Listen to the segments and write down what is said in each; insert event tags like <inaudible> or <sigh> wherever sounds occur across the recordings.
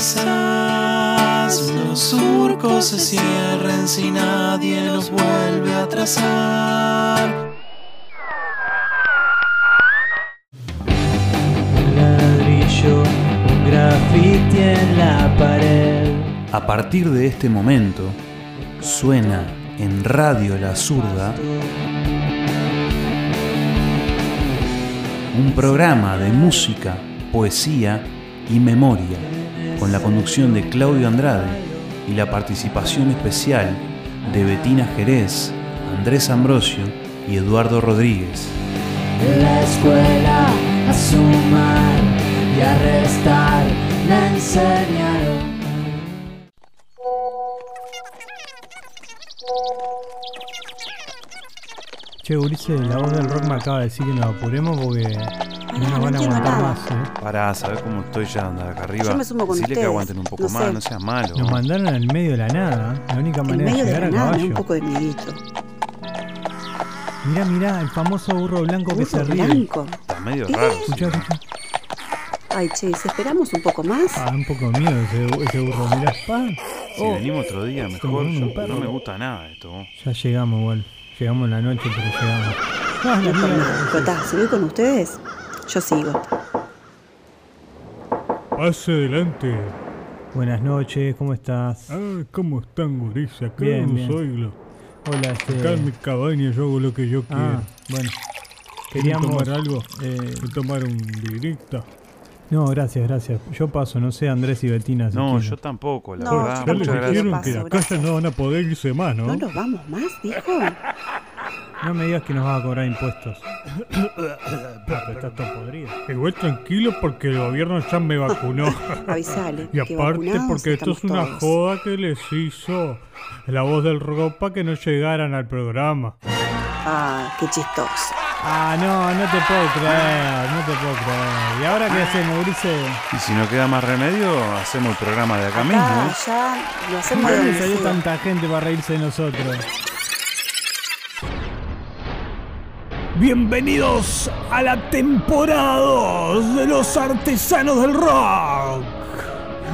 Quizás los surcos se cierren si nadie los vuelve a trazar. Un ladrillo, un grafiti en la pared. A partir de este momento, suena en Radio La Zurda un programa de música, poesía y memoria, con la conducción de Claudio Andrade y la participación especial de Betina Jerez, Andrés Ambrosio y Eduardo Rodríguez. La escuela a sumar y a restar me enseñaron. Che, Ulises, la voz del rock me acaba de decir que nos apuremos porque no nos van a entiendo aguantar nada. más, ¿eh? Pará, ¿sabés cómo estoy ya anda acá arriba? Yo me sumo con Decile que ustedes. aguanten un poco No más, sé. no seas malo. Nos mandaron al medio de la nada, ¿eh? la única En manera de medio de llegar la a nada, me da caballo. un poco de miedito. Mirá, mirá, el famoso burro blanco que se Burro ríe. blanco. Está medio raro. Escuchá, escuchá. Ay, che, si esperamos un poco más. Ah, un poco de miedo ese, ese burro, mirá. Pa. Si Oh, venimos otro día, mejor. Como un yo- perro. no me gusta nada esto. ya llegamos igual. Llegamos en la noche, pero llegamos. Ah, la No, no, si voy con ustedes, yo sigo. Pase adelante. Buenas noches, ¿cómo estás? Ah, ¿cómo están, gurises? Acá Bien, no bien. soy lo- Hola, este... Acá en mi cabaña yo hago lo que yo quiero. Ah, bueno. ¿Quieren Queríamos... tomar algo? eh, ¿Quieren tomar un directa? no, gracias, gracias. Yo paso, no sé, Andrés y Betina. si No, quieren. yo tampoco, la No, verdad. Ya les dijeron que la gracias. casa no van a poder irse más, ¿no? ¿No nos vamos más, dijo? <laughs> No me digas que nos vas a cobrar impuestos. <coughs> Ah, pero estás todo podrido. Igual tranquilo porque el gobierno ya me vacunó. <laughs> Avisale. y aparte porque esto es una todos. joda que les hizo la voz del ropa que no llegaran al programa. Ah, qué chistoso. Ah, no, no te puedo creer, no te puedo creer. ¿Y ahora qué hacemos, Ulises? Y si no queda más remedio, hacemos el programa de acá Acá, mismo. allá, lo hacemos ¿De de dónde donde salió tanta gente para reírse de nosotros? Bienvenidos a la temporada 2 de los artesanos del rock.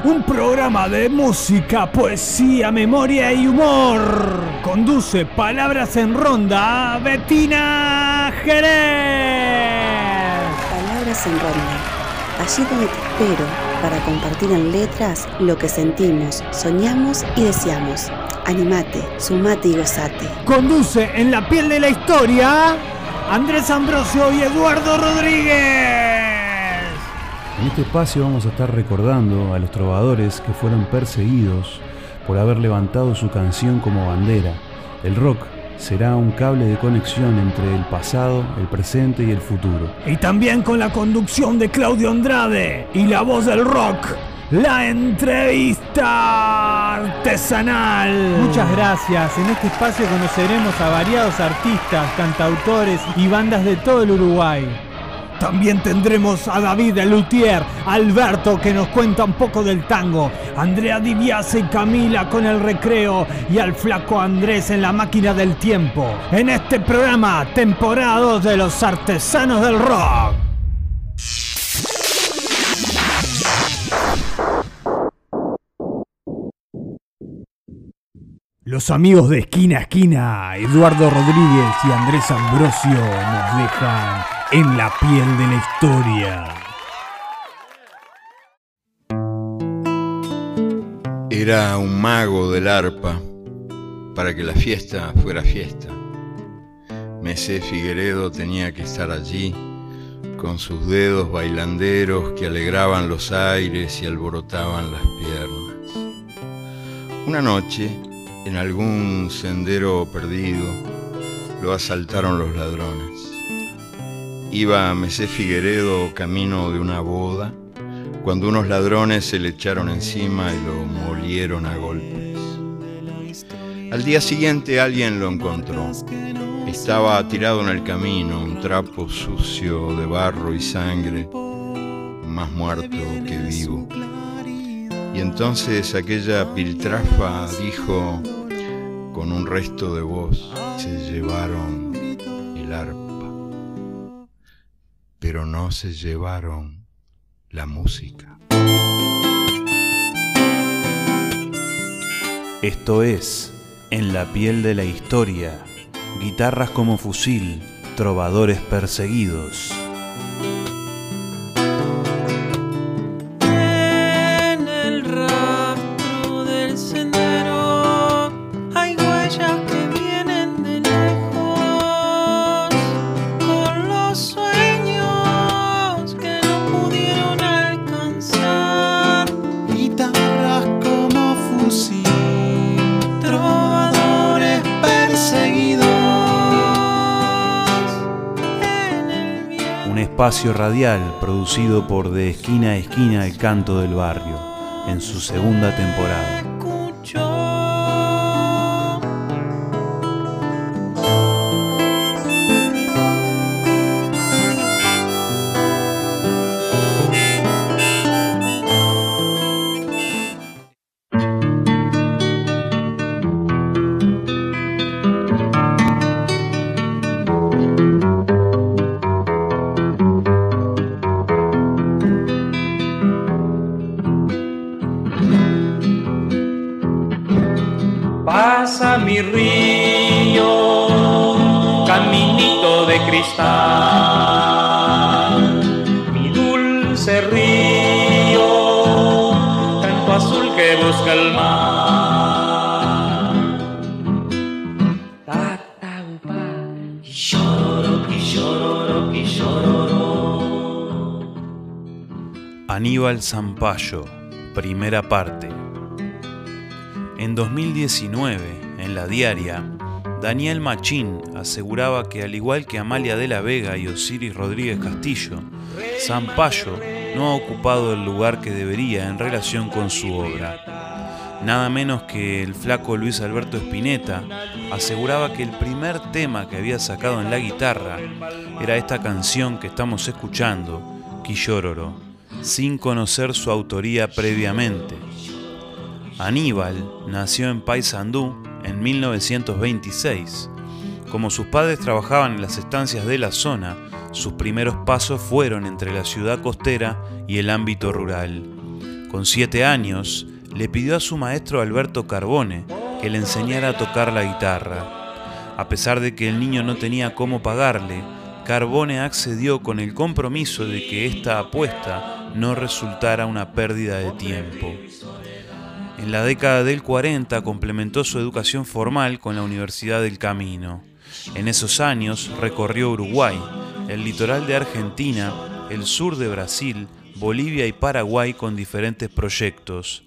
Un programa de música, poesía, memoria y humor. Conduce Palabras en Ronda Betina Jerez. Palabras en ronda. Allí donde te espero para compartir en letras lo que sentimos, soñamos y deseamos. Animate, sumate y gozate. Conduce en la piel de la historia Andrés Ambrosio y Eduardo Rodríguez. En este espacio vamos a estar recordando a los trovadores que fueron perseguidos por haber levantado su canción como bandera. El rock será un cable de conexión entre el pasado, el presente y el futuro. Y también con la conducción de Claudio Andrade y la voz del rock, la entrevista artesanal. Muchas gracias. En este espacio conoceremos a variados artistas, cantautores y bandas de todo el Uruguay. También tendremos a David Luthier, Alberto que nos cuenta un poco del tango, Andrea Diviase y Camila con el recreo y al flaco Andrés en la máquina del tiempo. En este programa, temporada 2 de los artesanos del rock. Los amigos de esquina a esquina, Eduardo Rodríguez y Andrés Ambrosio, nos dejan en la piel de la historia. Era un mago del arpa para que la fiesta fuera fiesta. Mesé Figueredo tenía que estar allí con sus dedos bailanderos que alegraban los aires y alborotaban las piernas. Una noche, en algún sendero perdido, lo asaltaron los ladrones. Iba Mesé Figueredo camino de una boda cuando unos ladrones se le echaron encima y lo molieron a golpes. Al día siguiente alguien lo encontró. Estaba tirado en el camino, un trapo sucio de barro y sangre, más muerto que vivo. Y entonces aquella piltrafa dijo con un resto de voz se llevaron el arpa, pero no se llevaron la música. Esto es En la piel de la historia, guitarras como fusil, trovadores perseguidos. Espacio radial producido por De Esquina a Esquina el Canto del Barrio, en su segunda temporada. Zampayo, primera parte. En 2019, en la diaria, Daniel Machín aseguraba que al igual que Amalia de la Vega y Osiris Rodríguez Castillo, Zampayo no ha ocupado el lugar que debería en relación con su obra. Nada menos que el flaco Luis Alberto Spinetta aseguraba que el primer tema que había sacado en la guitarra era esta canción que estamos escuchando, Quillororo, sin conocer su autoría previamente. Aníbal nació en Paysandú en 1926. Como sus padres trabajaban en las estancias de la zona, sus primeros pasos fueron entre la ciudad costera y el ámbito rural. Con siete años, le pidió a su maestro Alberto Carbone que le enseñara a tocar la guitarra. A pesar de que el niño no tenía cómo pagarle, Carbone accedió con el compromiso de que esta apuesta no resultara una pérdida de tiempo. En la década del 40 complementó su educación formal con la Universidad del Camino. En esos años recorrió Uruguay, el litoral de Argentina, el sur de Brasil, Bolivia y Paraguay con diferentes proyectos.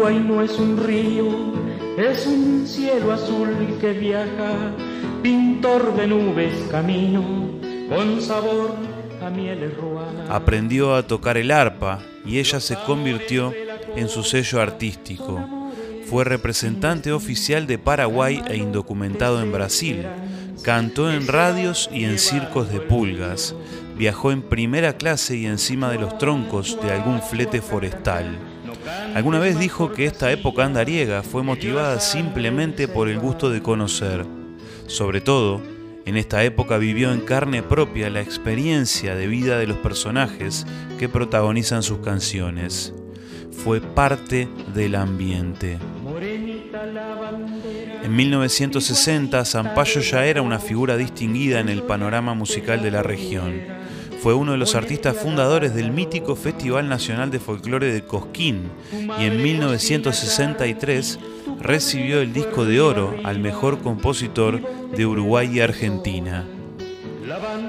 No es un río, es un cielo azul que viaja, pintor de nubes camino, con sabor a ruanas. Aprendió a tocar el arpa y ella se convirtió en su sello artístico. Fue representante oficial de Paraguay e indocumentado en Brasil. Cantó en radios y en circos de pulgas. Viajó en primera clase y encima de los troncos de algún flete forestal. Alguna vez dijo que esta época andariega fue motivada simplemente por el gusto de conocer. Sobre todo, en esta época vivió en carne propia la experiencia de vida de los personajes que protagonizan sus canciones. Fue parte del ambiente. En 1960, Zampayo ya era una figura distinguida en el panorama musical de la región. Fue uno de los artistas fundadores del mítico Festival Nacional de Folclore de Cosquín y en 1963 recibió el disco de oro al mejor compositor de Uruguay y Argentina.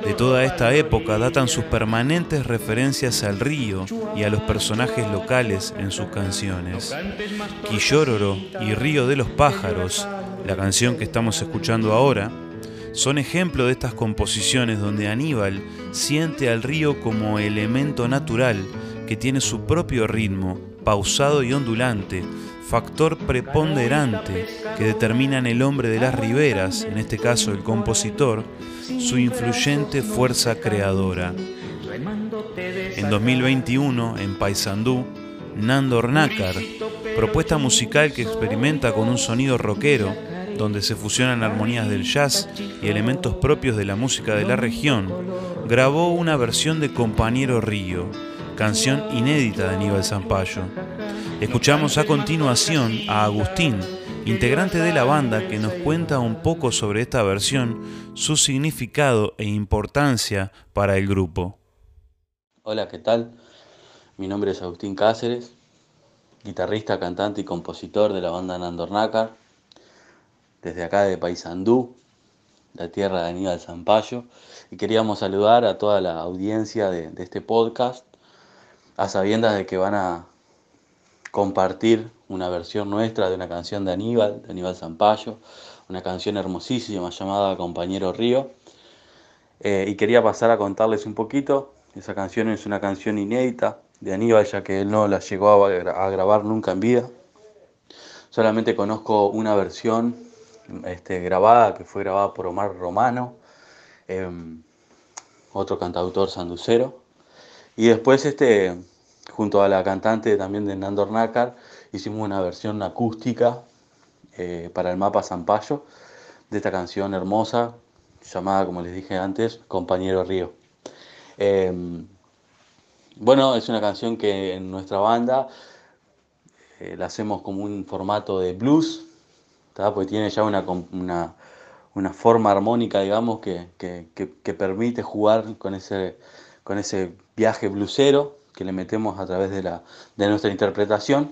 De toda esta época datan sus permanentes referencias al río y a los personajes locales en sus canciones. Quillororo y Río de los Pájaros, la canción que estamos escuchando ahora, son ejemplo de estas composiciones donde Aníbal siente al río como elemento natural que tiene su propio ritmo, pausado y ondulante, factor preponderante que determina en el hombre de las riberas, en este caso el compositor, su influyente fuerza creadora. En 2021, en Paysandú, Nando Ornácar, propuesta musical que experimenta con un sonido rockero, donde se fusionan armonías del jazz y elementos propios de la música de la región, grabó una versión de Compañero Río, canción inédita de Aníbal Zampayo. Escuchamos a continuación a Agustín, integrante de la banda, que nos cuenta un poco sobre esta versión, su significado e importancia para el grupo. Hola, ¿qué tal? Mi nombre es Agustín Cáceres, guitarrista, cantante y compositor de la banda Nandornácar, desde acá de Paysandú, la tierra de Aníbal Zampayo, y queríamos saludar a toda la audiencia de, este podcast, a sabiendas de que van a compartir una versión nuestra de una canción de Aníbal, de Aníbal Zampayo, una canción hermosísima llamada Compañero Río. Eh, y quería pasar a contarles un poquito. Esa canción es una canción inédita de Aníbal, ya que él no la llegó a, grabar nunca en vida. Solamente conozco una versión este, grabada, que fue grabada por Omar Romano, em, otro cantautor sanducero. Y después este, junto a la cantante también de Nandor Nácar, hicimos una versión acústica eh, para el mapa Zampayo de esta canción hermosa llamada, como les dije antes, Compañero Río. Em, bueno, es una canción que en nuestra banda eh, la hacemos como un formato de blues, porque tiene ya una, una, forma armónica, digamos, que, que, permite jugar con ese, con ese viaje bluesero que le metemos a través de, la, de nuestra interpretación.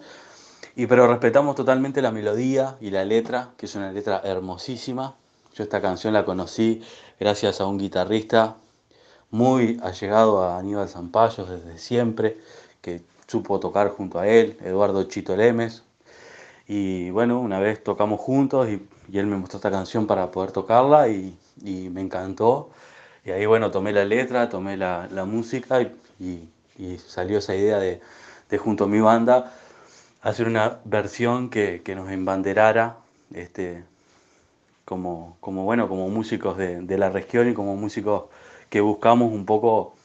Y pero respetamos totalmente la melodía y la letra, que es una letra hermosísima. Yo esta canción la conocí gracias a un guitarrista muy allegado a Aníbal Zampayo desde siempre, que supo tocar junto a él, Eduardo Chito Lemes. Y bueno, una vez tocamos juntos y, él me mostró esta canción para poder tocarla y, me encantó. Y ahí bueno, tomé la letra, tomé la, música y, y salió esa idea de, junto a mi banda hacer una versión que, nos embanderara este, como, como, bueno, como músicos de, la región y como músicos que buscamos un poco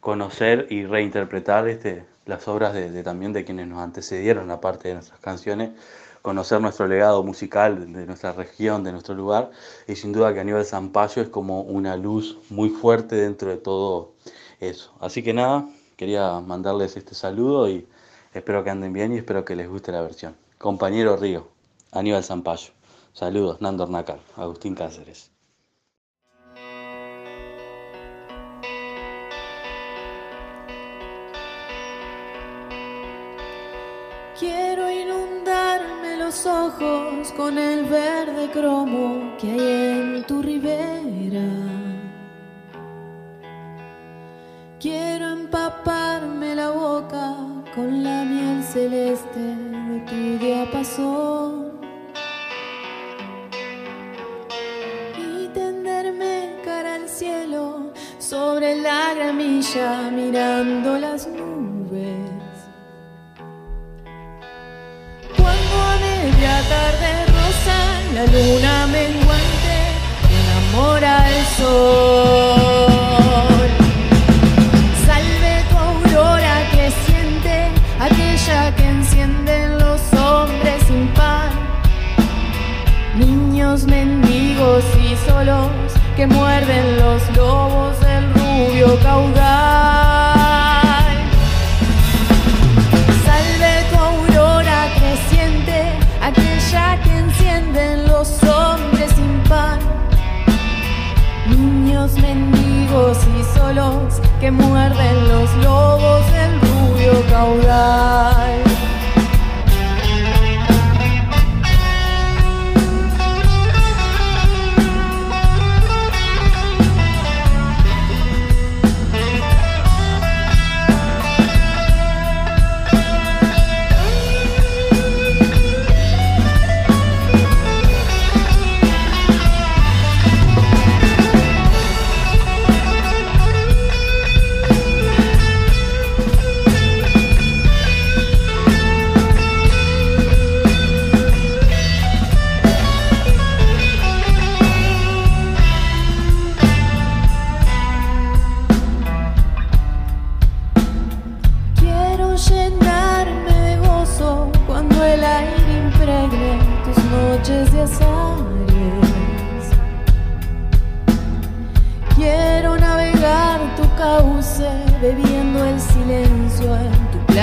conocer y reinterpretar este, las obras de, también de quienes nos antecedieron, aparte de nuestras canciones, conocer nuestro legado musical de nuestra región, de nuestro lugar, y sin duda que Aníbal Zampayo es como una luz muy fuerte dentro de todo eso. Así que nada, quería mandarles este saludo y espero que anden bien y espero que les guste la versión. Compañero Río, Aníbal Zampayo. Saludos, Nando Nácar, Agustín Cáceres. Quiero inundarme los ojos con el verde cromo que hay en tu ribera. Quiero empaparme la boca con la miel celeste de tu diapasón y tenderme cara al cielo sobre la gramilla mirando las nubes. Cuando a media tarde rosa la luna menguante enamora el sol. que encienden los hombres sin pan, niños mendigos y solos que muerden los lobos del rubio caudal. Mendigos y solos que muerden los lobos del rubio caudal.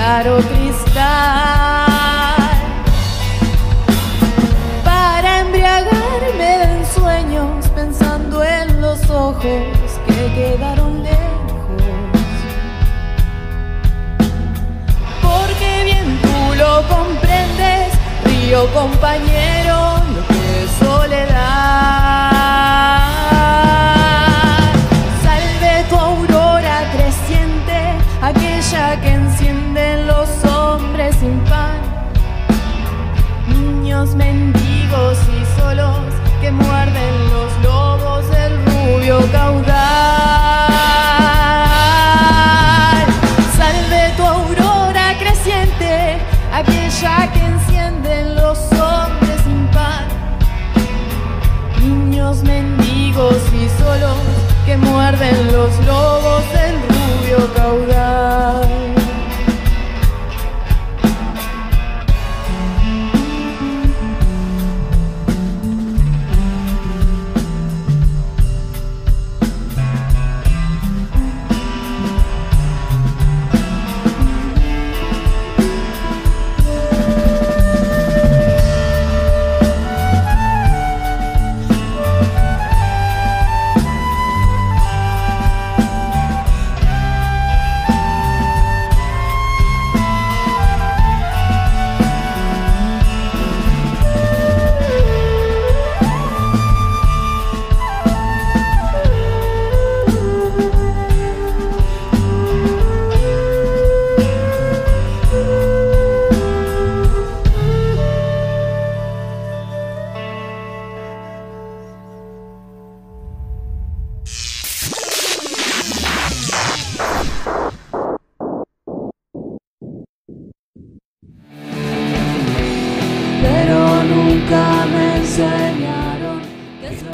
Claro cristal. Para embriagarme de ensueños pensando en los ojos que quedaron lejos. Porque bien tú lo comprendes, río compañero, lo que es soledad. Rubio caudal.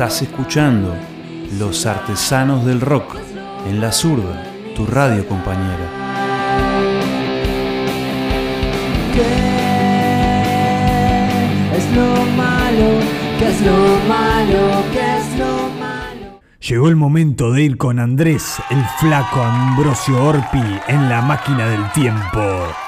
Estás escuchando Los Artesanos del Rock en La Zurda, tu radio compañera. ¿Qué es lo malo? ¿Qué es lo malo? ¿Qué es lo malo? Llegó el momento de ir con Andrés, el flaco Ambrosio Orpi, en la máquina del tiempo.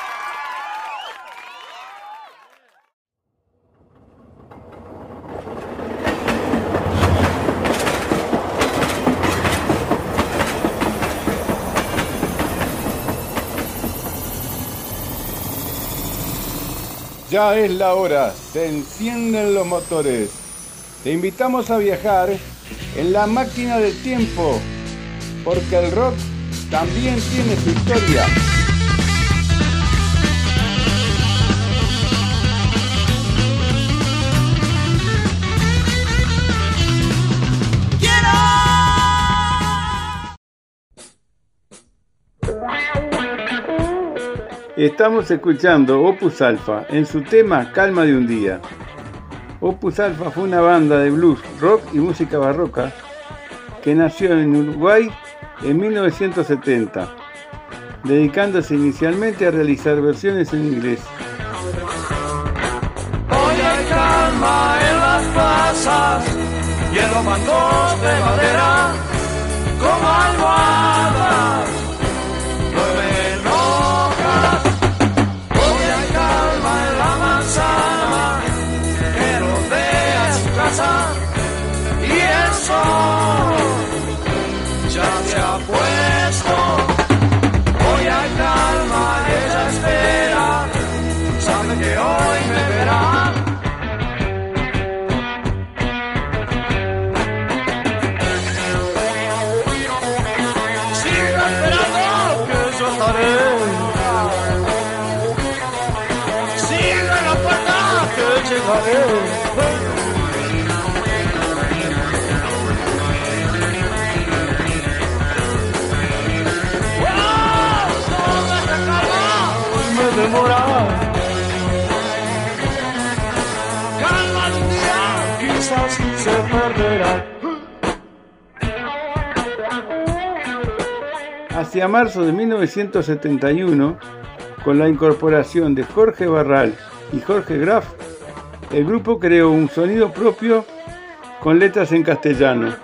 Es la hora, se encienden los motores. Te invitamos a viajar en la máquina del tiempo, porque el rock también tiene su historia. Estamos escuchando Opus Alpha en su tema Calma de un día. Opus Alpha fue una banda de blues, rock y música barroca que nació en Uruguay en 1970, dedicándose inicialmente a realizar versiones en inglés. Hoy hay calma en las plazas y en los de madera como. Hacia marzo de 1971, con la incorporación de Jorge Barral y Jorge Graf, el grupo creó un sonido propio con letras en castellano.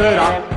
Se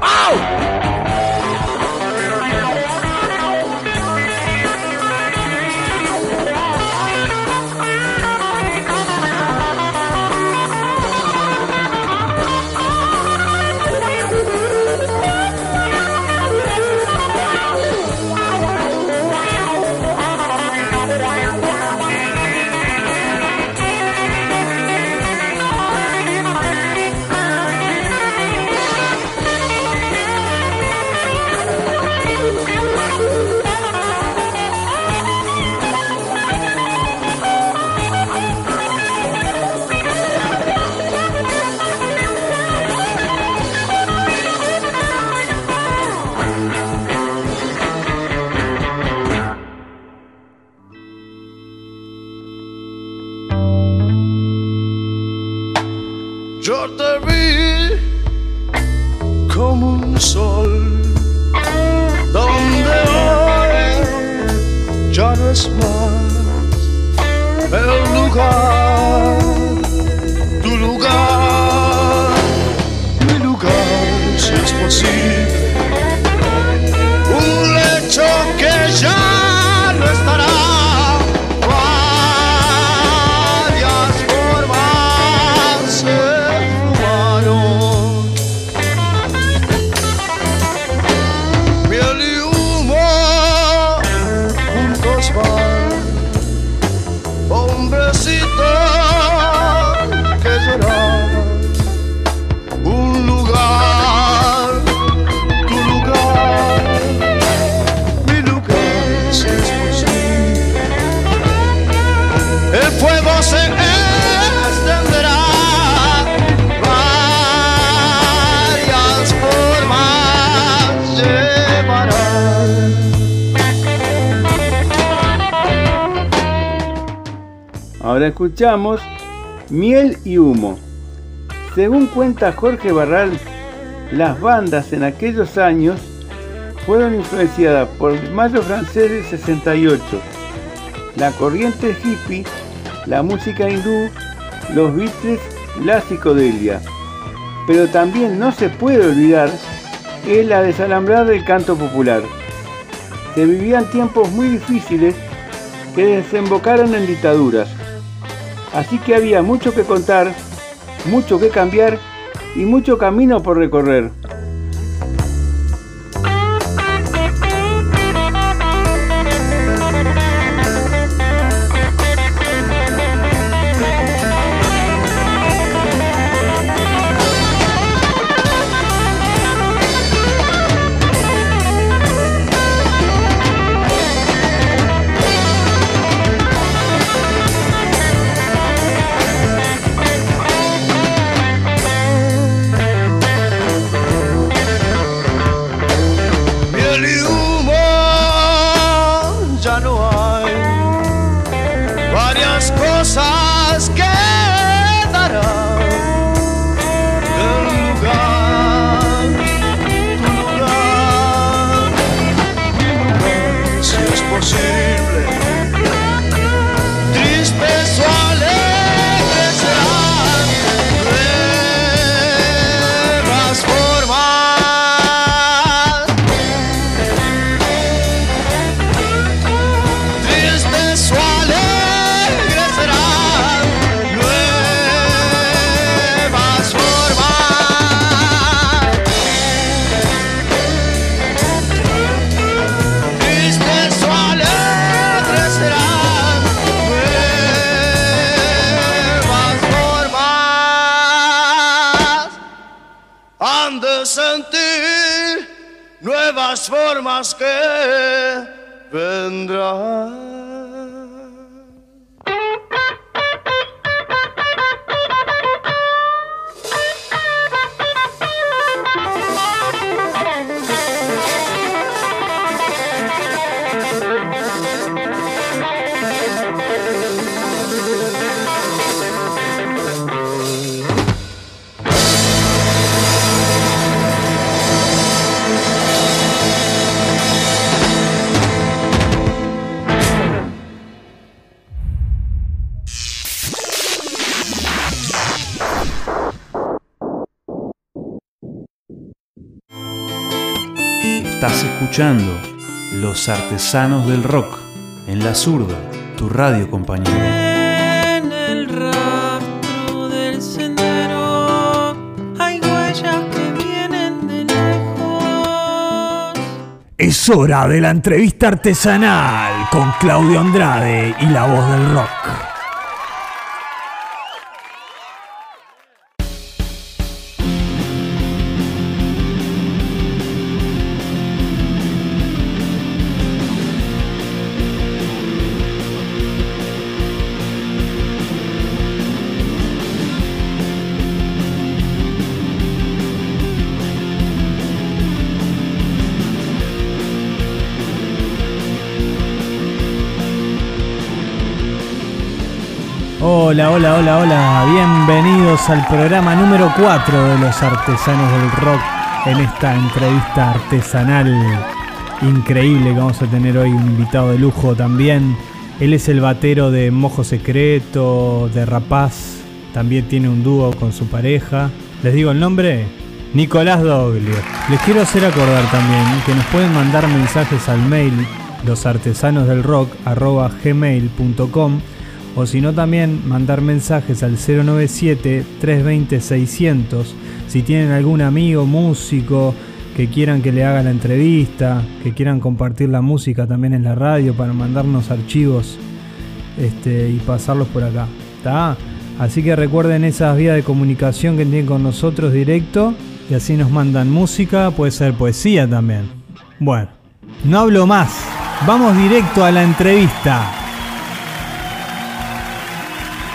Escuchamos Miel y Humo. Según cuenta Jorge Barral, las bandas en aquellos años fueron influenciadas por el Mayo francés del 68, la corriente hippie, la música hindú, los Beatles, la psicodelia. Pero también no se puede olvidar es la desalambrada del canto popular. Se vivían tiempos muy difíciles que desembocaron en dictaduras. Así que había mucho que contar, mucho que cambiar y mucho camino por recorrer. varias cosas. Que Los Artesanos del Rock en la zurda, tu radio compañero. En el rastro del sendero hay huellas que vienen de lejos. Es hora de la entrevista artesanal con Claudio Andrade y la voz del rock. Hola, hola, hola, hola. Bienvenidos al programa número 4 de los artesanos del rock en esta entrevista artesanal increíble que vamos a tener hoy un invitado de lujo también. Él es el batero de Mojo Secreto, de Rapaz, también tiene un dúo con su pareja. ¿Les digo el nombre? Nicolás Doglio. Les quiero hacer acordar también que nos pueden mandar mensajes al mail losartesanosdelrock.gmail.com o si no también mandar mensajes al 097-320-600 si tienen algún amigo músico que quieran que le haga la entrevista, que quieran compartir la música también en la radio para mandarnos archivos este, y pasarlos por acá. Así que recuerden esas vías de comunicación que tienen con nosotros directo y así nos mandan música, puede ser poesía también. Bueno, no hablo más, vamos directo a la entrevista.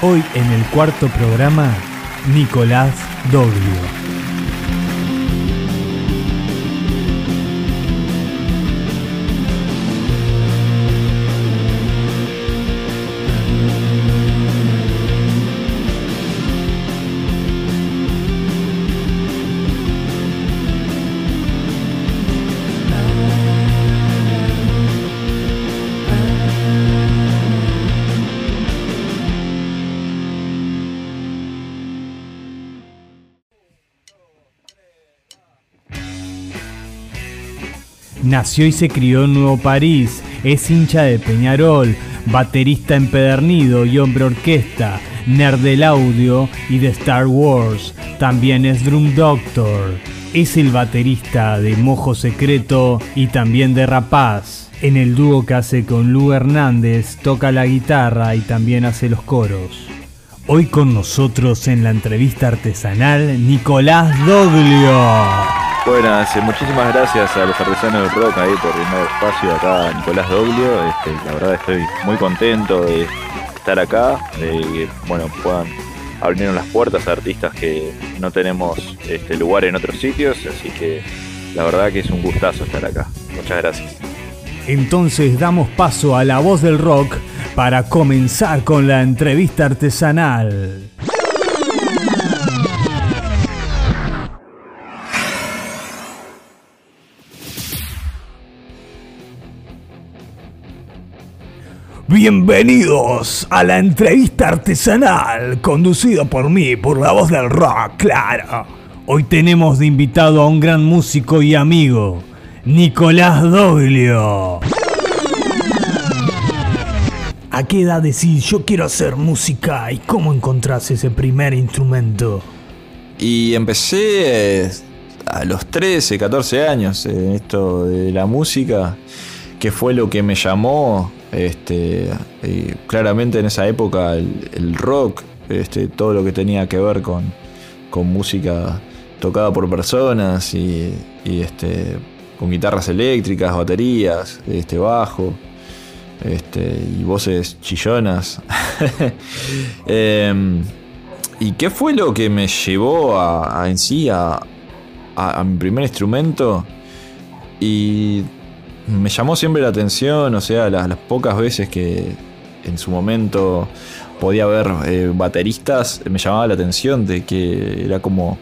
Hoy en el cuarto programa, Nicolás Doglio. Nació y se crió en Nuevo París, es hincha de Peñarol, baterista empedernido y hombre orquesta, nerd del audio y de Star Wars. También es Drum Doctor. Es el baterista de Mojo Secreto y también de Rapaz. En el dúo que hace con Lu Hernández toca la guitarra y también hace los coros. Hoy con nosotros en la entrevista artesanal Nicolás Doglio. Buenas, muchísimas gracias a los artesanos del rock ahí por brindar espacio acá a Nicolás Doglio. Este, la verdad estoy muy contento de estar acá, de que bueno, puedan abrirnos las puertas a artistas que no tenemos este, lugar en otros sitios, así que la verdad que es un gustazo estar acá. Muchas gracias. Entonces damos paso a la voz del rock para comenzar con la entrevista artesanal. Bienvenidos a la entrevista artesanal conducida por mí, por la voz del rock, claro. Hoy tenemos de invitado a un gran músico y amigo, Nicolás Doglio. ¿A qué edad decís yo quiero hacer música y cómo encontrás ese primer instrumento? Y empecé eh, a los 13, 14 años en esto de la música, que fue lo que me llamó. Este, claramente en esa época el, rock, este, todo lo que tenía que ver con, con música tocada por personas y, este, con guitarras eléctricas, baterías, este, bajo este, y voces chillonas. <laughs> Em, ¿Y qué fue lo que me llevó a, en sí a, a mi primer instrumento? Y me llamó siempre la atención, o sea, las, pocas veces que en su momento podía ver eh, bateristas, me llamaba la atención de que era como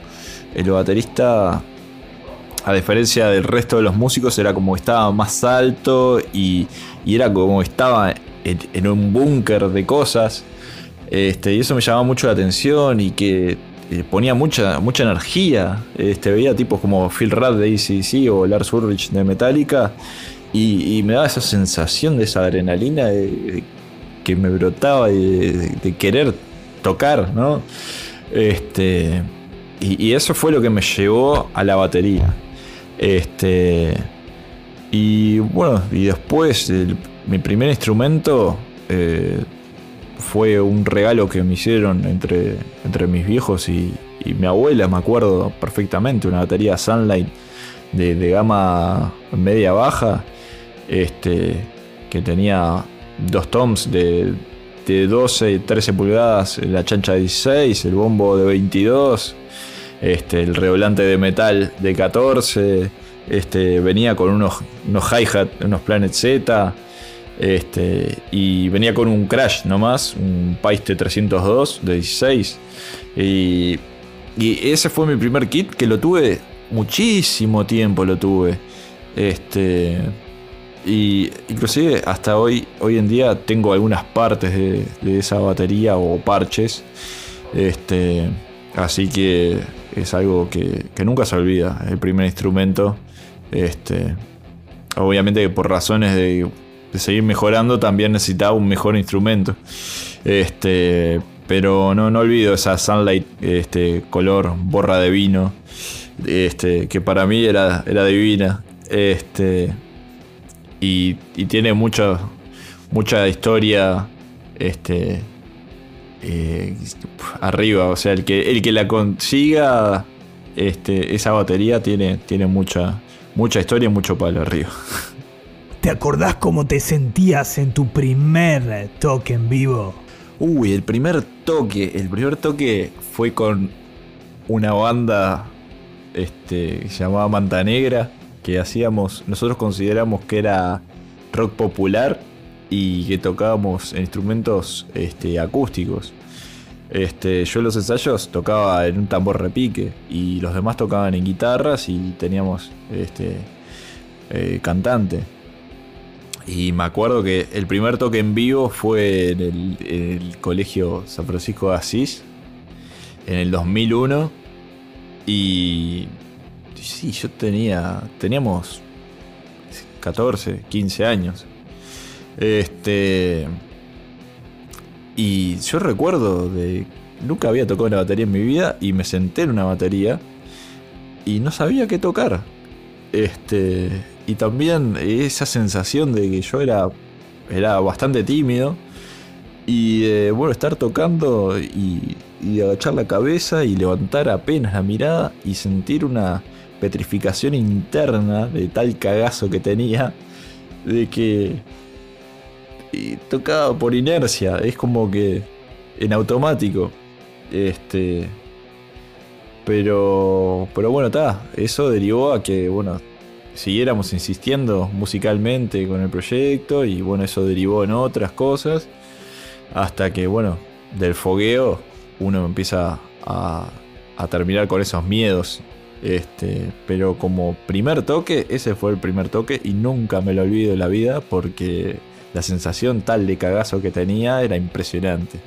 el baterista, a diferencia del resto de los músicos, era como estaba más alto y, era como estaba en, en un búnker de cosas. Este, y eso me llamaba mucho la atención y que eh, ponía mucha, mucha energía. Este, veía tipos como Phil Rudd de ACDC o Lars Ulrich de Metallica y, me daba esa sensación de esa adrenalina que me brotaba de, querer tocar, ¿no? Este, y, eso fue lo que me llevó a la batería. Este, y bueno, y después mi primer instrumento eh, fue un regalo que me hicieron entre, entre mis viejos y, mi abuela, me acuerdo perfectamente, una batería Sunlight de, de gama media baja, este, que tenía dos toms de, de 12 y 13 pulgadas, la chancha de 16, el bombo de 22, este, el redoblante de metal de 14, este, venía con unos, unos hi-hat, unos Planet Z, este, y venía con un Crash nomás, un Paiste 302 de 16. Y, y ese fue mi primer kit que lo tuve muchísimo tiempo, lo tuve. Este, y inclusive hasta hoy, hoy en día tengo algunas partes de, esa batería o parches. Este, así que es algo que, que nunca se olvida, el primer instrumento. Este, obviamente que por razones de, de seguir mejorando también necesitaba un mejor instrumento. Este, pero no, no olvido esa Sunlight este, color borra de vino. Este, que para mí era, era divina. Este, y, y tiene mucha, mucha historia este, eh, arriba. O sea, el que, el que la consiga, este, esa batería tiene, tiene mucha, mucha historia y mucho palo arriba. <laughs> ¿Te acordás cómo te sentías en tu primer toque en vivo? Uy, el primer toque, el primer toque fue con una banda este, que se llamaba Manta Negra, que hacíamos, nosotros consideramos que era rock popular y que tocábamos en instrumentos este, acústicos. Este, yo en los ensayos tocaba en un tambor repique y los demás tocaban en guitarras y teníamos este, eh, cantante. Y me acuerdo que el primer toque en vivo fue en el, en el colegio San Francisco de Asís, en el 2001. Y sí, yo tenía, teníamos 14, 15 años. Este. Y yo recuerdo de. Nunca había tocado una batería en mi vida y me senté en una batería y no sabía qué tocar. Este. Y también esa sensación de que yo era. Era bastante tímido. Y eh, bueno, estar tocando y, y agachar la cabeza y levantar apenas la mirada y sentir una petrificación interna de tal cagazo que tenía. De que tocaba por inercia, es como que en automático. Este. Pero. Pero bueno, está. Eso derivó a que, bueno, siguiéramos insistiendo musicalmente con el proyecto. Y bueno, eso derivó en otras cosas. Hasta que, bueno, del fogueo uno empieza a, a terminar con esos miedos. Este, pero como primer toque, ese fue el primer toque y nunca me lo olvido de la vida porque la sensación tal de cagazo que tenía era impresionante.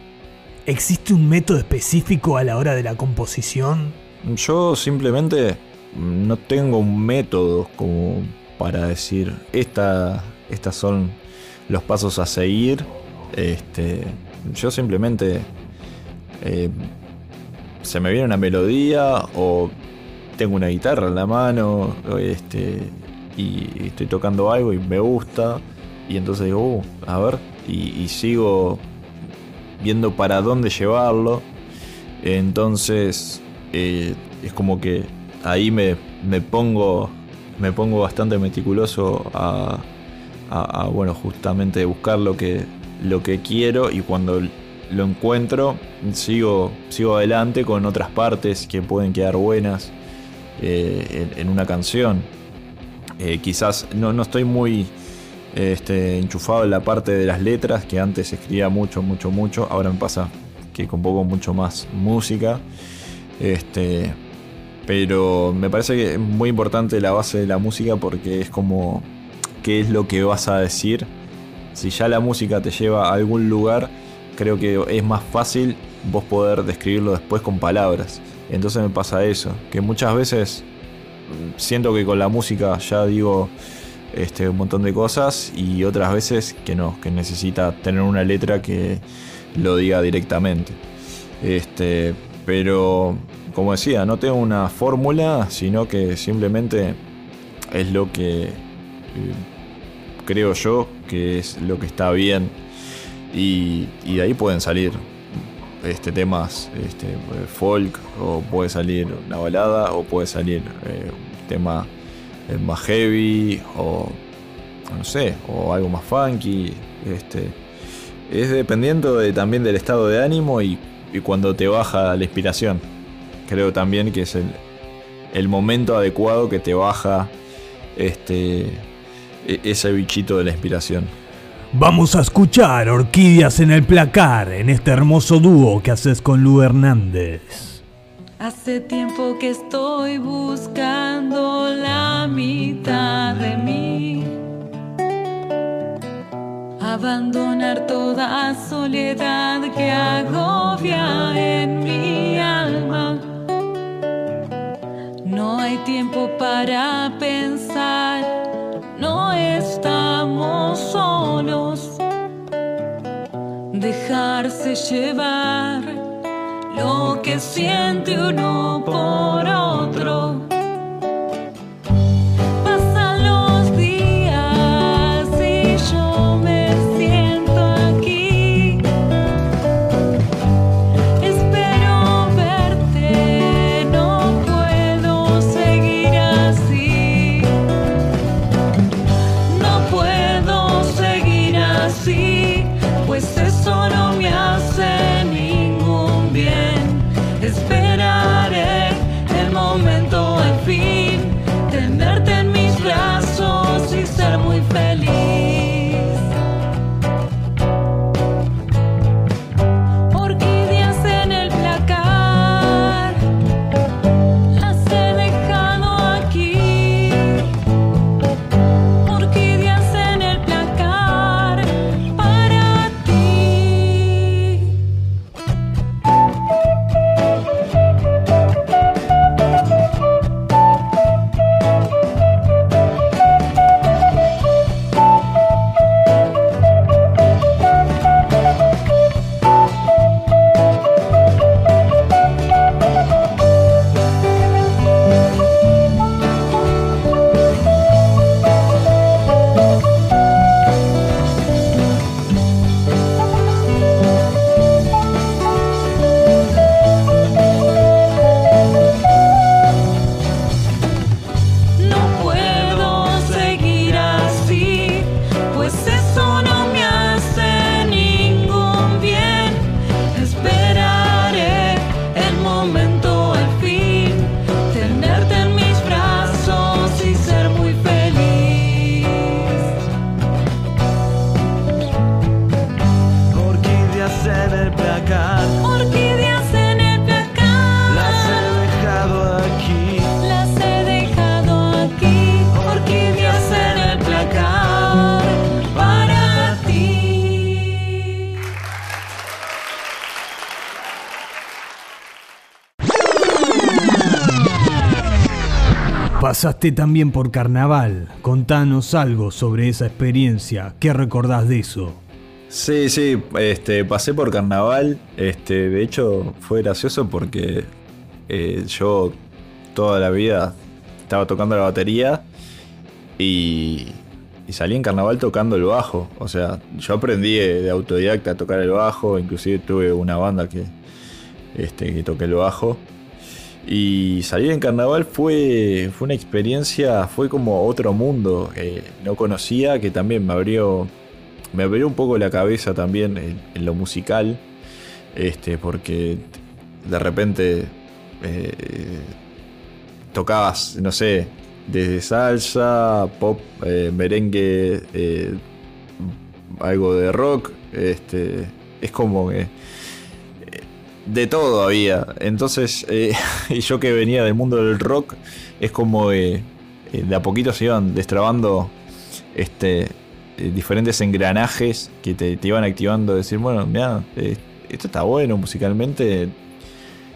¿Existe un método específico a la hora de la composición? Yo simplemente no tengo un método como para decir, esta, estas son los pasos a seguir. Este, yo simplemente eh, se me viene una melodía o tengo una guitarra en la mano este, y estoy tocando algo y me gusta. Y entonces digo, "Uh, a ver, y, sigo viendo para dónde llevarlo. Entonces eh, es como que ahí me, me pongo me pongo bastante meticuloso a, bueno justamente buscar lo que lo que quiero y cuando lo encuentro sigo sigo adelante con otras partes que pueden quedar buenas eh, en, una canción Eh, quizás no, no estoy muy este, enchufado en la parte de las letras que antes escribía mucho mucho mucho ahora me pasa que compongo mucho más música este pero me parece que es muy importante la base de la música porque es como qué es lo que vas a decir. Si ya la música te lleva a algún lugar, creo que es más fácil vos poder describirlo después con palabras. Entonces me pasa eso, que muchas veces siento que con la música ya digo este, un montón de cosas y otras veces que no, que necesita tener una letra que lo diga directamente. Este, pero como decía, no tengo una fórmula, sino que simplemente es lo que eh, creo yo que es lo que está bien y, y de ahí pueden salir este temas este, folk o puede salir una balada o puede salir eh, un tema eh, más heavy o no sé o algo más funky este. Es dependiendo de, también del estado de ánimo y, y cuando te baja la inspiración. Creo también que es el, el momento adecuado que te baja este e- ese bichito de la inspiración Vamos a escuchar Orquídeas en el placar en este hermoso dúo que haces con Lu Hernández. Hace tiempo que estoy buscando la mitad de mí. Abandonar toda soledad que agobia en mi alma. No hay tiempo para pensar, Dejarse llevar lo que siente uno por otro. Pasaste también por carnaval. Contanos algo sobre esa experiencia. ¿Qué recordás de eso? Sí, sí, este, pasé por carnaval. Este, de hecho, fue gracioso porque eh, yo toda la vida estaba tocando la batería y, y salí en carnaval tocando el bajo. O sea, yo aprendí de, autodidacta a tocar el bajo, inclusive tuve una banda que, este, que toqué el bajo. Y salir en carnaval fue, fue una experiencia, fue como otro mundo que no conocía, que también me abrió, me abrió un poco la cabeza también en, lo musical, este, porque de repente eh, tocabas, no sé, desde salsa, pop, eh, merengue, eh, algo de rock, este, es como que de todo había. Entonces, eh, <laughs> yo que venía del mundo del rock, es como eh, eh, de a poquito se iban destrabando este, diferentes engranajes que te, iban activando. Decir, bueno, mira, esto está bueno musicalmente,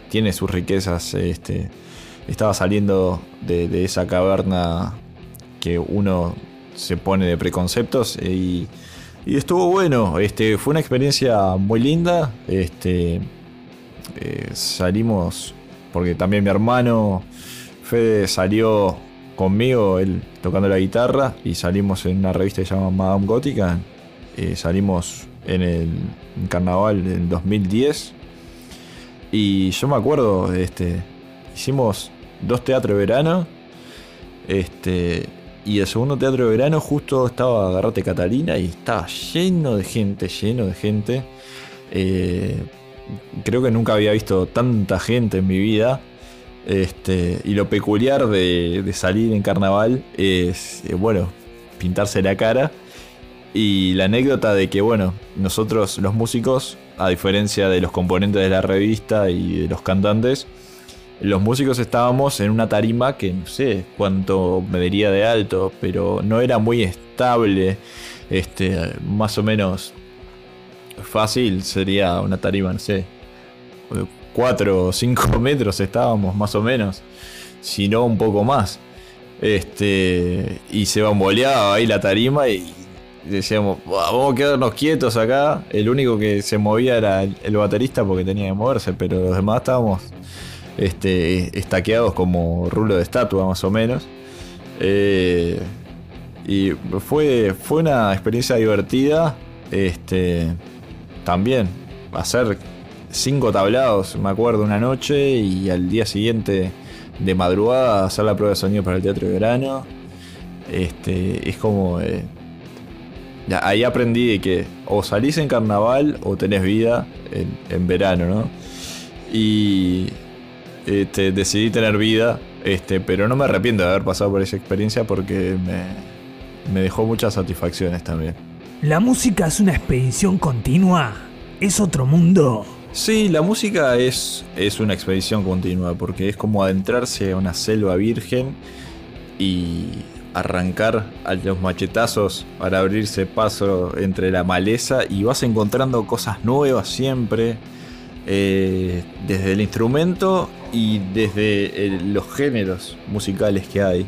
tiene sus riquezas. Este, estaba saliendo de, de esa caverna que uno se pone de preconceptos y, y estuvo bueno. Este, fue una experiencia muy linda. Este, eh, salimos, porque también mi hermano Fede salió conmigo, él tocando la guitarra, y salimos en una revista que se llama Madame Gótica. Eh, salimos en el carnaval del 2010. Y yo me acuerdo, este, hicimos dos teatros de verano. Este, y el segundo teatro de verano justo estaba Agarrate Catalina y estaba lleno de gente, lleno de gente. Eh, creo que nunca había visto tanta gente en mi vida. Este, y lo peculiar de, salir en carnaval es, eh, bueno, pintarse la cara. Y la anécdota de que, bueno, nosotros los músicos, a diferencia de los componentes de la revista y de los cantantes, los músicos estábamos en una tarima que no sé cuánto mediría de alto, pero no era muy estable. Este, más o menos fácil sería una tarima, no sé, 4 o 5 <laughs> metros estábamos más o menos, si no un poco más. Este, y se bamboleaba ahí la tarima y decíamos, "Buah, vamos a quedarnos quietos acá. El único que se movía era el, el baterista porque tenía que moverse, pero los demás estábamos este, estaqueados como rulo de estatua más o menos. Eh, y fue, fue una experiencia divertida. Este, también hacer cinco tablados, me acuerdo, una noche y al día siguiente de madrugada hacer la prueba de sonido para el teatro de verano. Este, es como. eh, ahí aprendí de que o salís en carnaval o tenés vida en, en verano, ¿no? Y este, decidí tener vida, este, pero no me arrepiento de haber pasado por esa experiencia porque me, me dejó muchas satisfacciones también. ¿La música es una expedición continua? ¿Es otro mundo? Sí, la música es, es una expedición continua porque es como adentrarse a una selva virgen y arrancar a los machetazos para abrirse paso entre la maleza y vas encontrando cosas nuevas siempre, eh, desde el instrumento y desde los géneros musicales que hay.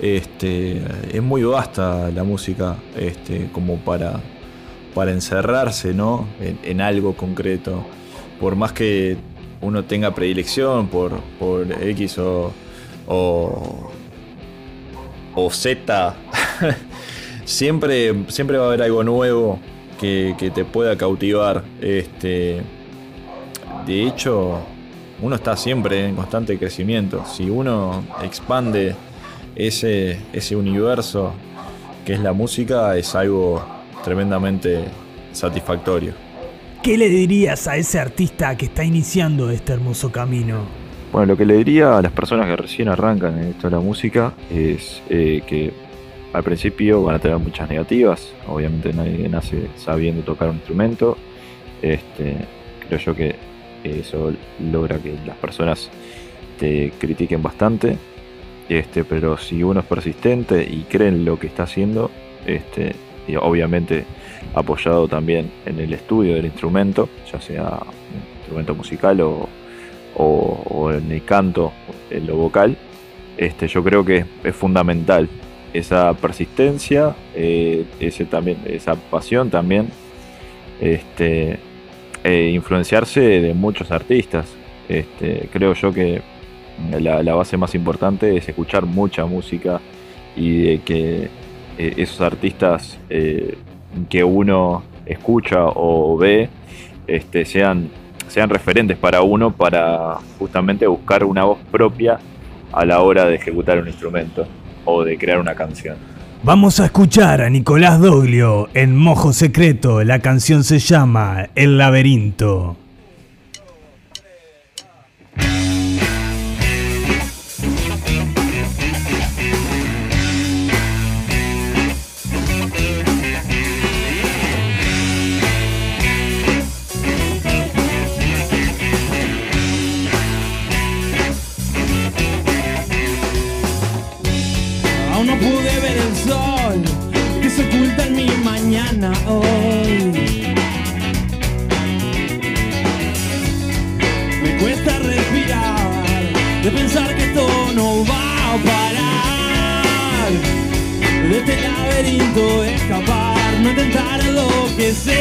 Este, es muy vasta la música este, como para, para encerrarse ¿no? en, algo concreto. Por más que uno tenga predilección por, por X o, o, Z, <laughs> siempre, siempre va a haber algo nuevo que, que te pueda cautivar. Este, de hecho, uno está siempre en constante crecimiento. Si uno expande ese, ese universo que es la música, es algo tremendamente satisfactorio. ¿Qué le dirías a ese artista que está iniciando este hermoso camino? Bueno, lo que le diría a las personas que recién arrancan en esto de la música es eh, que al principio van a tener muchas negativas. Obviamente nadie nace sabiendo tocar un instrumento. Este, creo yo que eso logra que las personas te critiquen bastante. Este, pero si uno es persistente y cree en lo que está haciendo, este, y obviamente apoyado también en el estudio del instrumento, ya sea instrumento musical o, en el canto, en lo vocal, este, yo creo que es fundamental esa persistencia, eh, esa pasión también, este, e influenciarse de muchos artistas. Creo yo que la, base más importante es escuchar mucha música y de que eh, esos artistas eh, que uno escucha o ve este, sean, sean referentes para uno para justamente buscar una voz propia a la hora de ejecutar un instrumento o de crear una canción. Vamos a escuchar a Nicolás Doglio en Mojo Secreto. La canción se llama El laberinto. Lo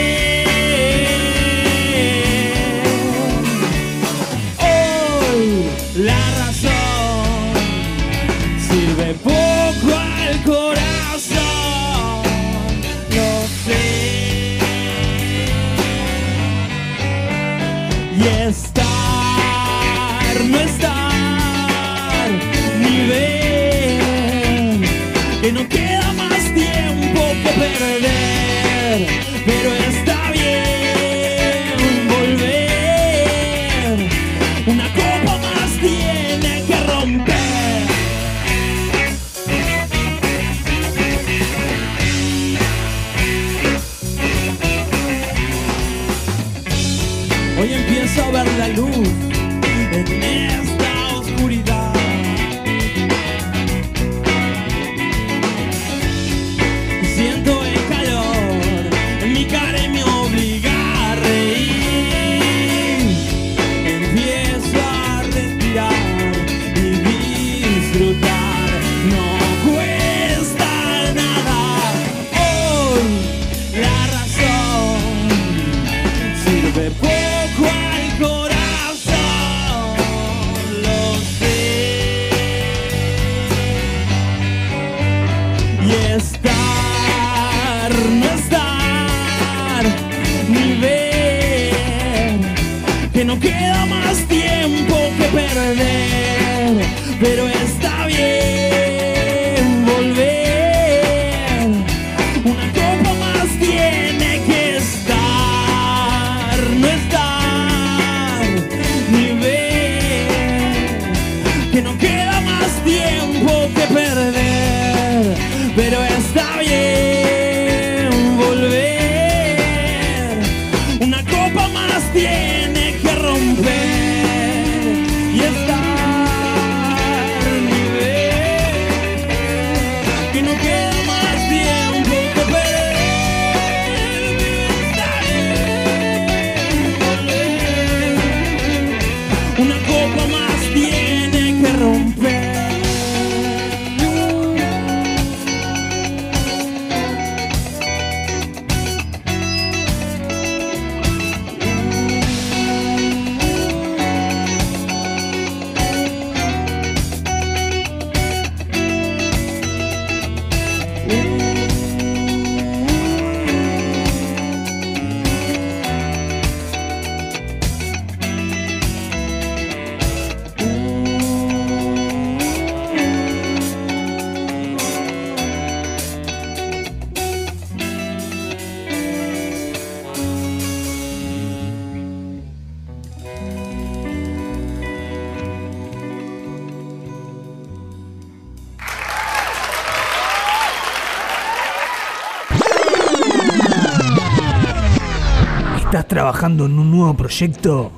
trabajando en un nuevo proyecto?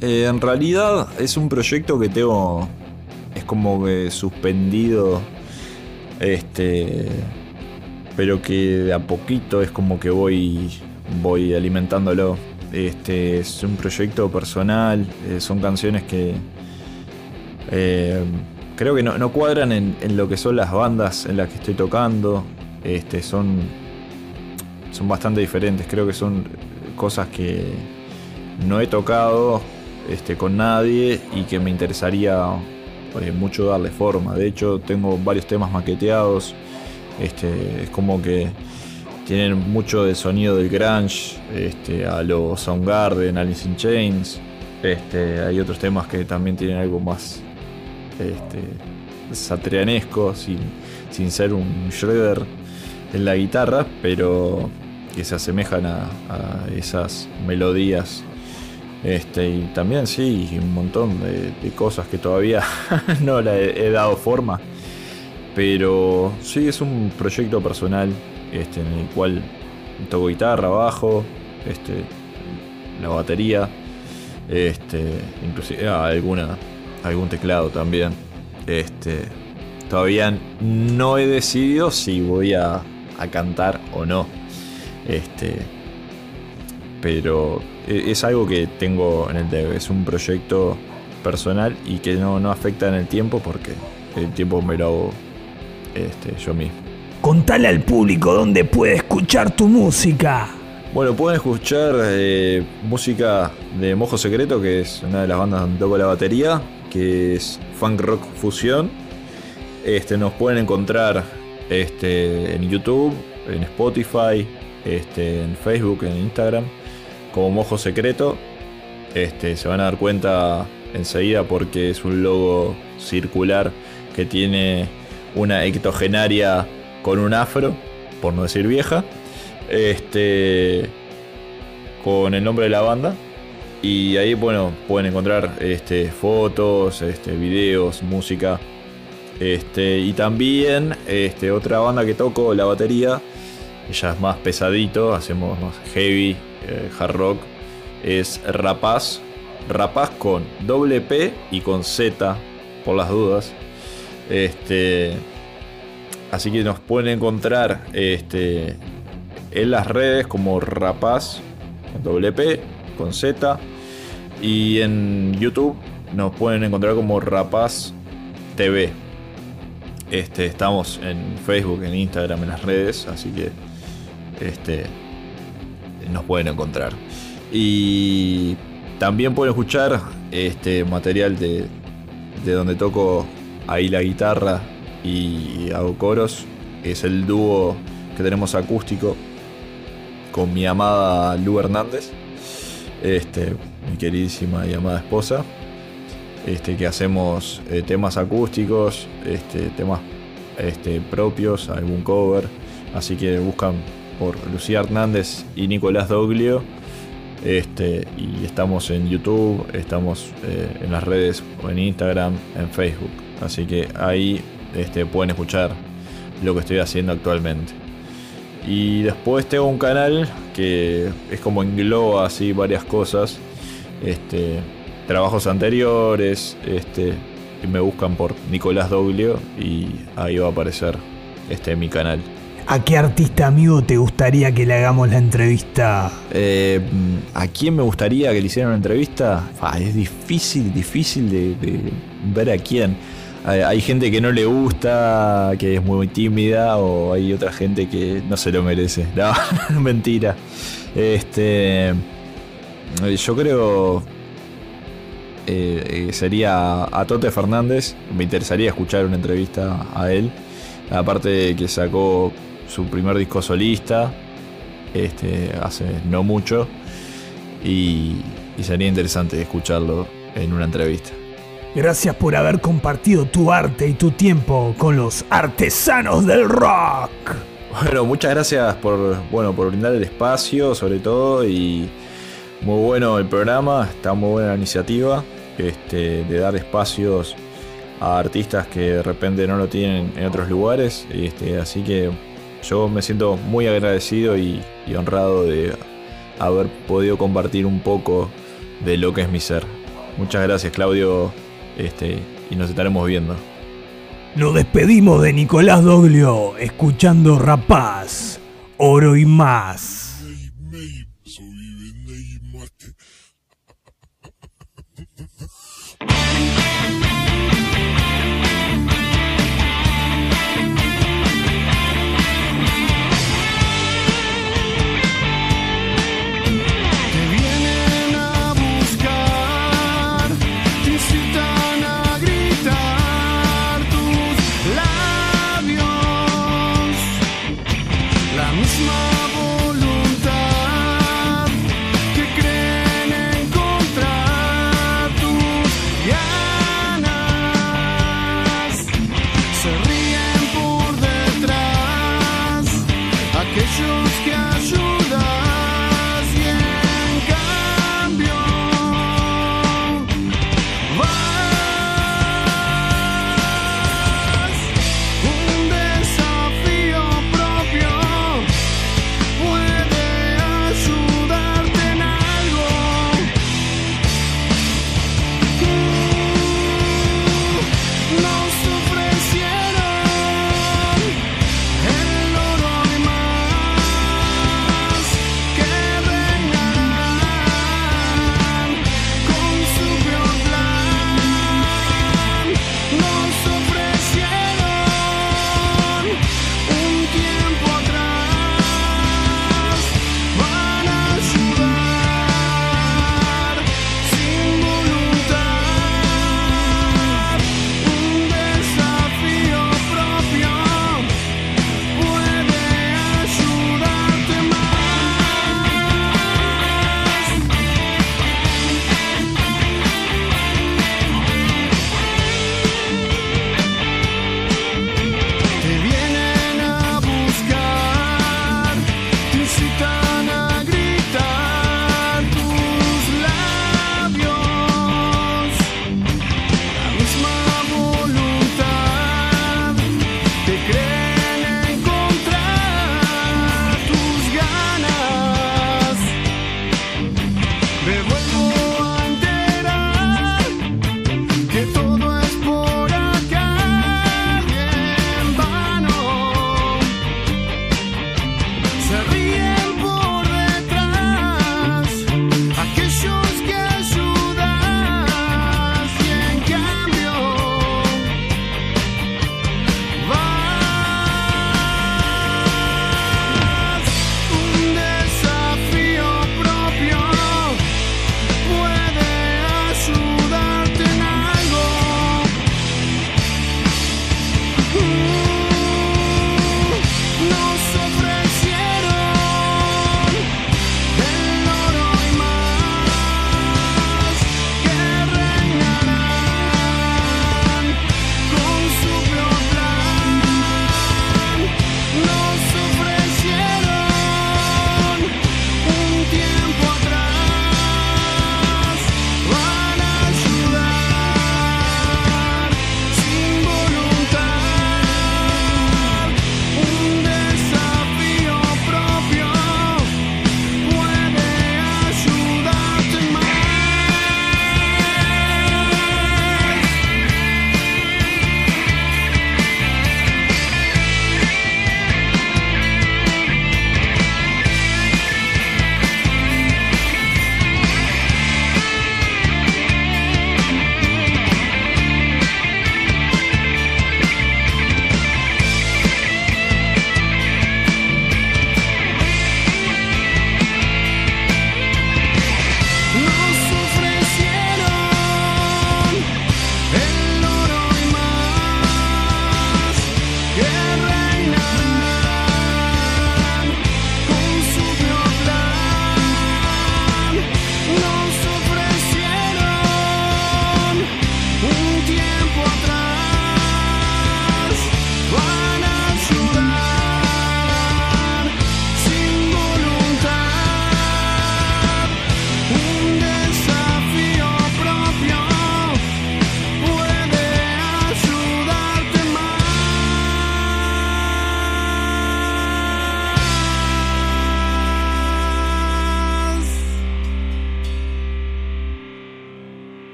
Eh, en realidad es un proyecto que tengo. Es como que suspendido. Este. Pero que de a poquito es como que voy. Voy alimentándolo. Este. Es un proyecto personal. eh, son canciones que. eh, creo que no, no cuadran en, en lo que son las bandas en las que estoy tocando. Este. Son. Son bastante diferentes. Creo que son cosas que no he tocado este, con nadie y que me interesaría eh, mucho darle forma. De hecho, tengo varios temas maqueteados. Este, es como que tienen mucho de sonido del grunge, este, a los Soundgarden, Alice in Chains. Este, hay otros temas que también tienen algo más este, satrianesco, sin, sin ser un Schroeder en la guitarra, pero que se asemejan a, esas melodías. Este, y también sí, un montón de, cosas que todavía <laughs> no le he, dado forma. Pero sí es un proyecto personal este, en el cual toco guitarra, bajo, este, la batería, este, inclusive ah, alguna, algún teclado también. Este, todavía no he decidido si voy a cantar o no. Este, pero e- es algo que tengo en el debe. Es un proyecto personal y que no, no afecta en el tiempo porque el tiempo me lo hago este, yo mismo. Contale al público dónde puede escuchar tu música. Bueno, pueden escuchar eh, música de Mojo Secreto, que es una de las bandas donde toco la batería, que es funk rock fusión. Este, nos pueden encontrar este, en YouTube, en Spotify, este, en Facebook, en Instagram, como Mojo Secreto. Este, se van a dar cuenta enseguida porque es un logo circular que tiene una ectogenaria con un afro, por no decir vieja. Este, con el nombre de la banda. Y ahí, bueno, pueden encontrar este, fotos, este, videos, música. Este, y también este, otra banda que toco, la batería, ya es más pesadito, hacemos más heavy, eh, hard rock, es Rapaz. Rapaz con doble P y con Z, por las dudas. Este, así que nos pueden encontrar este, en las redes como Rapaz, con doble P, con Z. Y en YouTube nos pueden encontrar como Rapaz TV. Este, estamos en Facebook, en Instagram, en las redes, así que este, nos pueden encontrar. Y también pueden escuchar este material de, de donde toco ahí la guitarra y hago coros. Es el dúo que tenemos acústico con mi amada Lu Hernández, este, mi queridísima y amada esposa. Este, que hacemos eh, temas acústicos, este, temas este, propios, algún cover. Así que buscan por Lucía Hernández y Nicolás Doglio. Este, y estamos en YouTube, estamos eh, en las redes, en Instagram, en Facebook. Así que ahí este, pueden escuchar lo que estoy haciendo actualmente. Y después tengo un canal que es como engloba así varias cosas. Este, trabajos anteriores. Este, me buscan por Nicolás Doglio y ahí va a aparecer este mi canal. ¿A qué artista amigo te gustaría que le hagamos la entrevista? Eh, ¿A quién me gustaría que le hicieran una entrevista? Fa, es difícil, difícil de, de ver a quién. Hay, gente que no le gusta, que es muy tímida, o hay otra gente que no se lo merece. <laughs> No, mentira. Este. Yo creo. eh, eh, sería a Tote Fernández. Me interesaría escuchar una entrevista a él. Aparte que sacó su primer disco solista. Este, hace no mucho. Y, y sería interesante escucharlo en una entrevista. Gracias por haber compartido tu arte y tu tiempo con los artesanos del rock. Bueno, muchas gracias por, bueno, por brindar el espacio, sobre todo, y muy bueno el programa, está muy buena la iniciativa este, de dar espacios a artistas que de repente no lo tienen en otros lugares, este, así que yo me siento muy agradecido y, honrado de haber podido compartir un poco de lo que es mi ser. Muchas gracias Claudio este, y nos estaremos viendo. Nos despedimos de Nicolás Doglio escuchando Rapaz, Oro y más.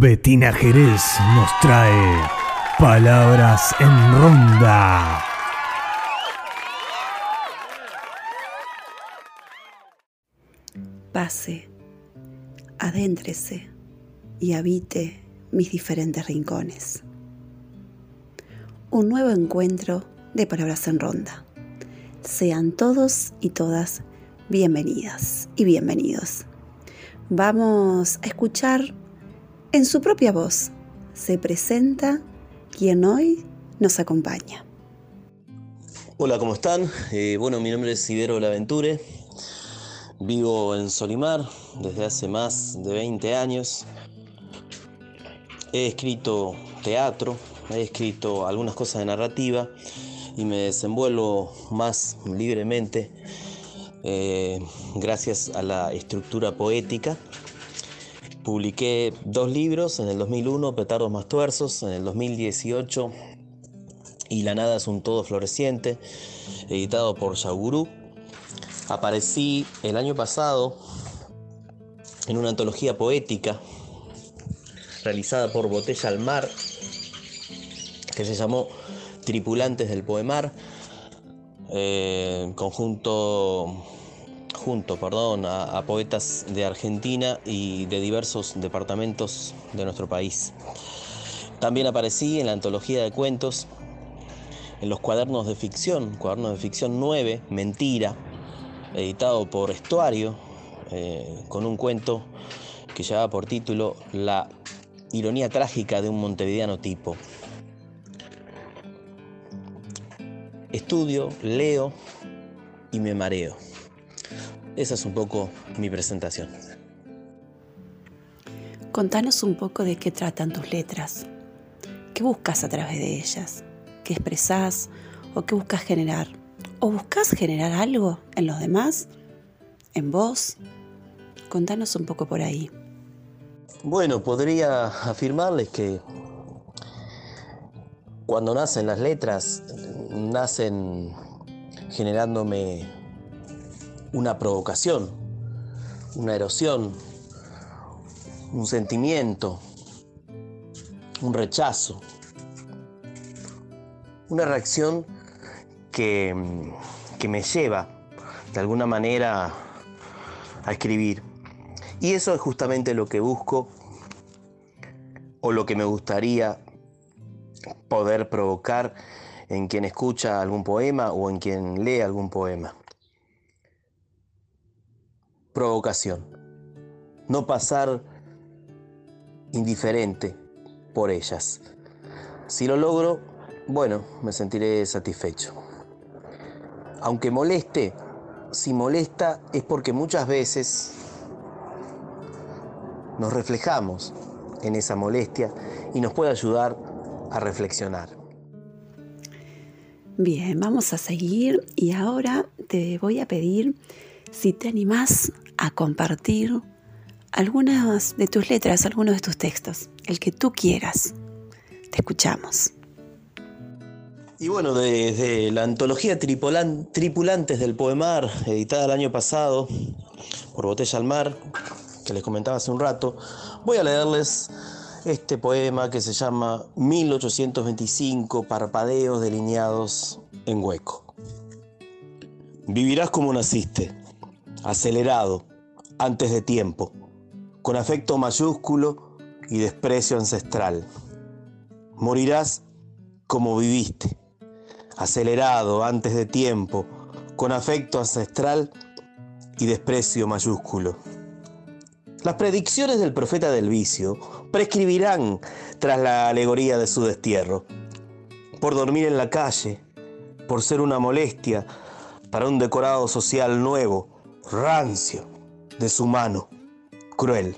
Betina Jerez nos trae palabras en ronda. Pase, adéntrese y habite mis diferentes rincones. Un nuevo encuentro de palabras en ronda. Sean todos y todas bienvenidas y bienvenidos. Vamos a escuchar en su propia voz. Se presenta quien hoy nos acompaña. Hola, ¿cómo están? Eh, bueno, mi nombre es Ibero Laventure. Vivo en Solimar desde hace más de 20 años. He escrito teatro, he escrito algunas cosas de narrativa y me desenvuelvo más libremente eh, gracias a la estructura poética. Publiqué dos libros en el 2001, Petardos más tuerzos, en el 2018 y La nada es un todo floreciente, editado por Yaugurú. Aparecí el año pasado en una antología poética realizada por Botella al Mar, que se llamó Tripulantes del Poemar, eh, conjunto, junto perdón, a, poetas de Argentina y de diversos departamentos de nuestro país. También aparecí en la antología de cuentos, en los cuadernos de ficción, cuadernos de ficción 9, Mentira, editado por Estuario, eh, con un cuento que llevaba por título La ironía trágica de un montevideano tipo. Estudio, leo y me mareo. Esa es un poco mi presentación. Contanos un poco de qué tratan tus letras. ¿Qué buscas a través de ellas? ¿Qué expresás o qué buscas generar? ¿O buscas generar algo en los demás? ¿En vos? Contanos un poco por ahí. Bueno, podría afirmarles que cuando nacen las letras, nacen generándome una provocación, una erosión, un sentimiento, un rechazo, una reacción que, que me lleva de alguna manera a escribir. Y eso es justamente lo que busco o lo que me gustaría poder provocar en quien escucha algún poema o en quien lee algún poema. Provocación. No pasar indiferente por ellas. Si lo logro, bueno, me sentiré satisfecho. Aunque moleste, si molesta es porque muchas veces nos reflejamos en esa molestia y nos puede ayudar a reflexionar. Bien, vamos a seguir y ahora te voy a pedir si te animás a compartir algunas de tus letras, algunos de tus textos, el que tú quieras. Te escuchamos. Y bueno, desde la antología Tripulan- Tripulantes del Poemar, editada el año pasado por Botella al Mar, que les comentaba hace un rato, voy a leerles este poema que se llama 1825 Parpadeos delineados en hueco. Vivirás como naciste, acelerado, antes de tiempo, con afecto mayúsculo y desprecio ancestral. Morirás como viviste, acelerado, antes de tiempo, con afecto ancestral y desprecio mayúsculo. Las predicciones del profeta del vicio prescribirán tras la alegoría de su destierro. Por dormir en la calle, por ser una molestia para un decorado social nuevo, rancio, deshumano, cruel.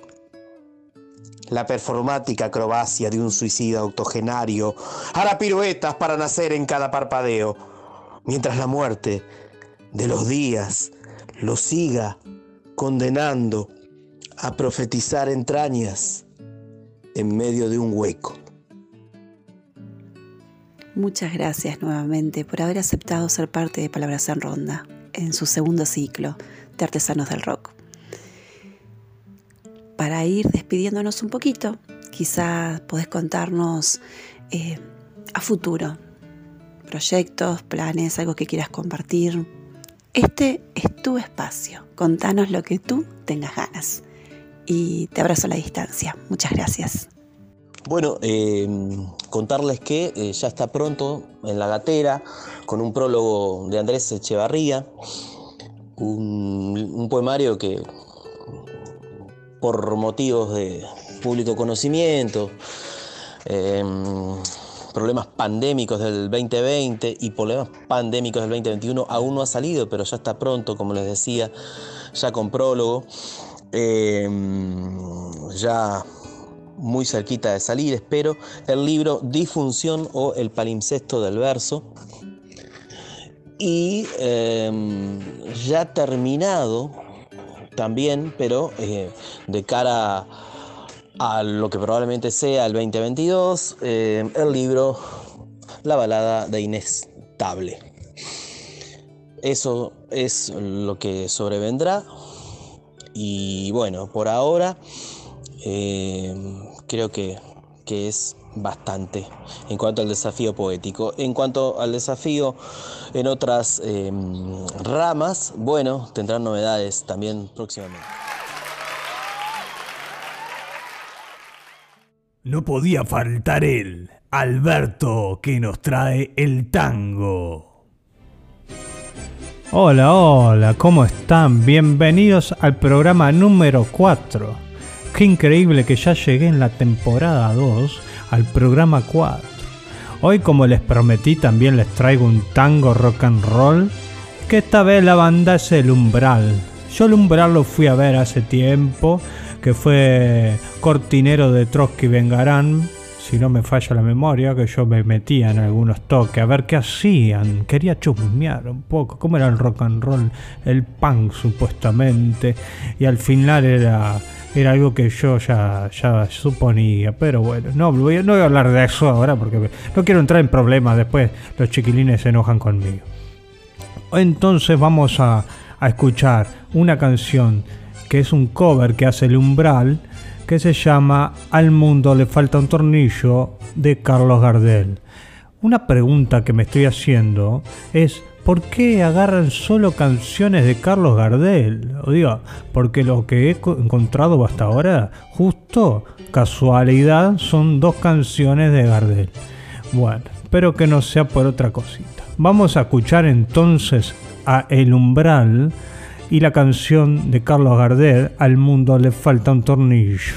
La performática acrobacia de un suicida octogenario hará piruetas para nacer en cada parpadeo, mientras la muerte de los días lo siga condenando a profetizar entrañas en medio de un hueco. Muchas gracias nuevamente por haber aceptado ser parte de Palabras en Ronda en su segundo ciclo de Artesanos del Rock. Para ir despidiéndonos un poquito, quizás podés contarnos eh, a futuro proyectos, planes, algo que quieras compartir. Este es tu espacio. Contanos lo que tú tengas ganas. Y te abrazo a la distancia. Muchas gracias. Bueno, eh, contarles que eh, ya está pronto en la gatera con un prólogo de Andrés Echevarría, un, un poemario que por motivos de público conocimiento, eh, problemas pandémicos del 2020 y problemas pandémicos del 2021 aún no ha salido, pero ya está pronto, como les decía, ya con prólogo, eh, ya muy cerquita de salir, espero, el libro Disfunción o el palimpsesto del verso. Y eh, ya terminado también, pero eh, de cara a lo que probablemente sea el 2022, eh, el libro La balada de Inestable. Eso es lo que sobrevendrá. Y bueno, por ahora eh, creo que, que es bastante en cuanto al desafío poético. En cuanto al desafío en otras eh, ramas, bueno, tendrán novedades también próximamente. No podía faltar él, Alberto, que nos trae el tango. Hola, hola, ¿cómo están? Bienvenidos al programa número 4. Qué increíble que ya llegué en la temporada 2 al programa 4. Hoy como les prometí también les traigo un tango rock and roll, que esta vez la banda es el Umbral. Yo el Umbral lo fui a ver hace tiempo, que fue cortinero de Trotsky Vengarán, si no me falla la memoria, que yo me metía en algunos toques a ver qué hacían. Quería chusmear un poco, cómo era el rock and roll, el punk supuestamente, y al final era era algo que yo ya, ya suponía, pero bueno, no voy, no voy a hablar de eso ahora porque no quiero entrar en problemas, después los chiquilines se enojan conmigo. Entonces vamos a, a escuchar una canción que es un cover que hace el umbral, que se llama Al mundo le falta un tornillo de Carlos Gardel. Una pregunta que me estoy haciendo es ¿por qué agarran solo canciones de Carlos Gardel? O digo, porque lo que he encontrado hasta ahora, justo casualidad, son dos canciones de Gardel. Bueno, espero que no sea por otra cosita. Vamos a escuchar entonces a El Umbral y la canción de Carlos Gardel, Al mundo le falta un tornillo.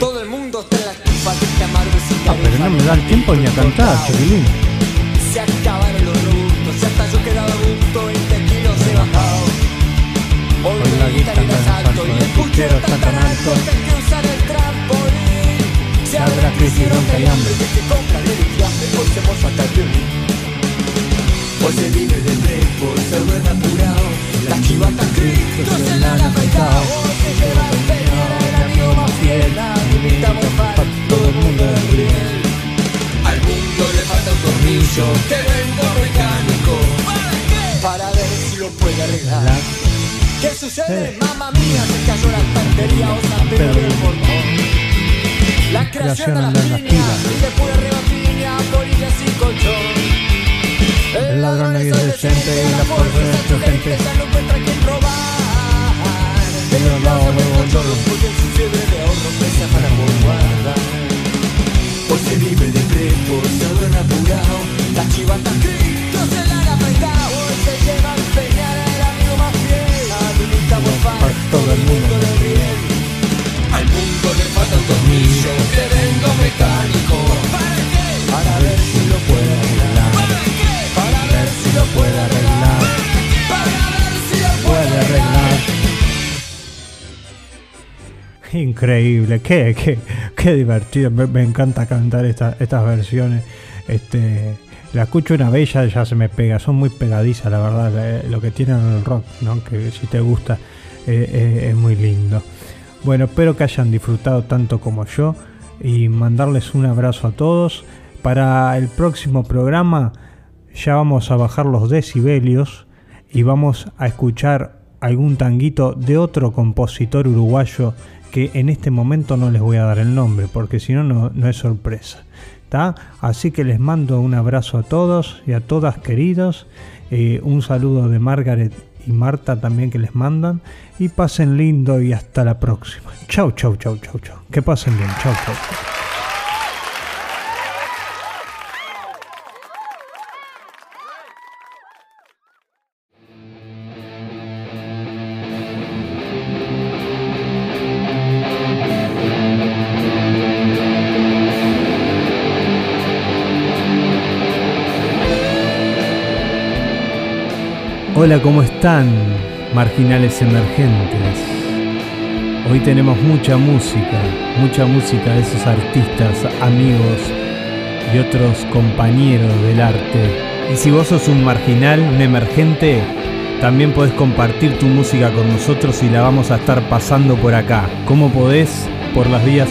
Todo el mundo está en la estufa de este amargo Ah, pero no me da el tiempo ni a cantar, chiquilín. Puchero está tan alto hay. Se la crisis, bronca y hambre. Hoy se moza hasta el violín. Hoy se vive de fresco, se duerme apurado. La chivata Cristo se la han afeitado. Hoy se lleva el peña, el amigo más fiel. Invitamos para todo el mundo del riel. Al mundo le falta un tornillo que vengo mecánico. ¿Para ver si lo puede arreglar. ¿Qué sucede? Mamma mía, se cayó la estantería o San Pedro del portón. La creación de las líneas y de pura rebatina, polillas y colchón. El ladrón es decente y la fuerza de nuestra gente. Ya no encuentra quien robar. De los lados de los porque en su fiebre de ahorro pesa para por guardar. Hoy se vive de prepo, se duerme apurado. La chivata Cristo se la han afeitado. Hoy se lleva a para todo el mundo riel. Al mundo le falta un tornillo que vengo mecánico. ¿Para qué? Para ver si lo puede arreglar. ¿Para qué? Para ver si lo puede arreglar. Para ver si lo Puede arreglar. Increíble, qué, qué, qué divertido. Me, me encanta cantar esta- estas versiones. Este, La escucho una y ya, se me pega. Son muy pegadizas, la verdad, lo que tienen en el rock, ¿no? Que si te gusta eh, eh, es muy lindo. Bueno, espero que hayan disfrutado tanto como yo y mandarles un abrazo a todos. Para el próximo programa ya vamos a bajar los decibelios y vamos a escuchar algún tanguito de otro compositor uruguayo que en este momento no les voy a dar el nombre porque si no, no es sorpresa. ¿tá? Así que les mando un abrazo a todos y a todas queridos. Eh, un saludo de Margaret y Marta también que les mandan. Y pasen lindo y hasta la próxima. Chau, chau, chau, chau, chau. Que pasen bien. Chau, chau. Hola, ¿cómo están? Marginales emergentes. Hoy tenemos mucha música, mucha música de esos artistas, amigos y otros compañeros del arte. Y si vos sos un marginal, un emergente, también podés compartir tu música con nosotros y la vamos a estar pasando por acá. ¿Cómo podés? Por las vías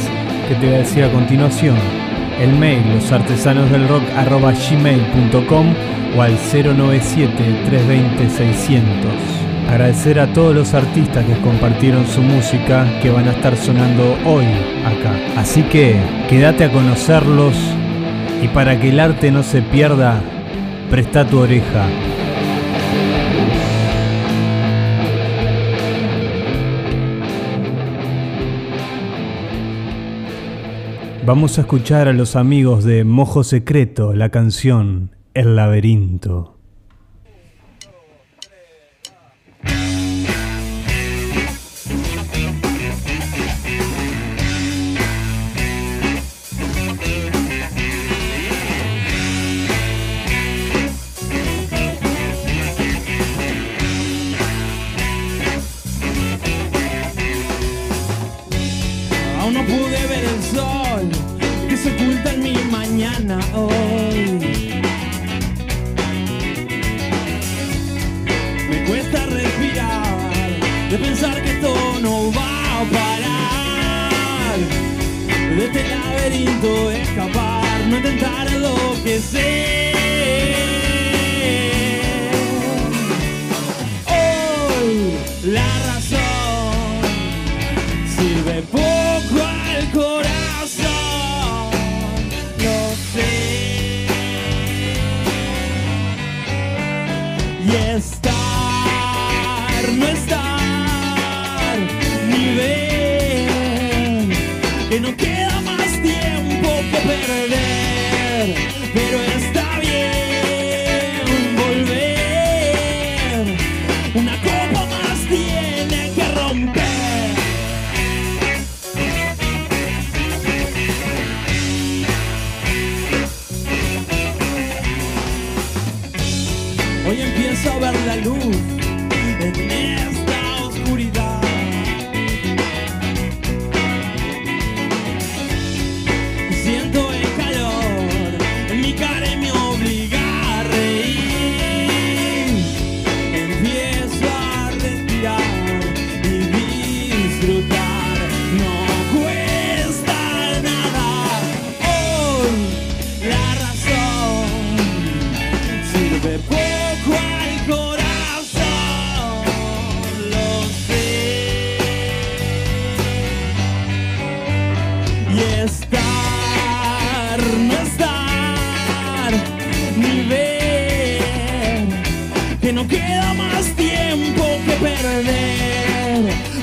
que te voy a decir a continuación. El mail, losartesanosdelrock.gmail.com o al 097-320-600. Agradecer a todos los artistas que compartieron su música que van a estar sonando hoy acá. Así que quédate a conocerlos y para que el arte no se pierda, presta tu oreja. Vamos a escuchar a los amigos de Mojo Secreto la canción El laberinto.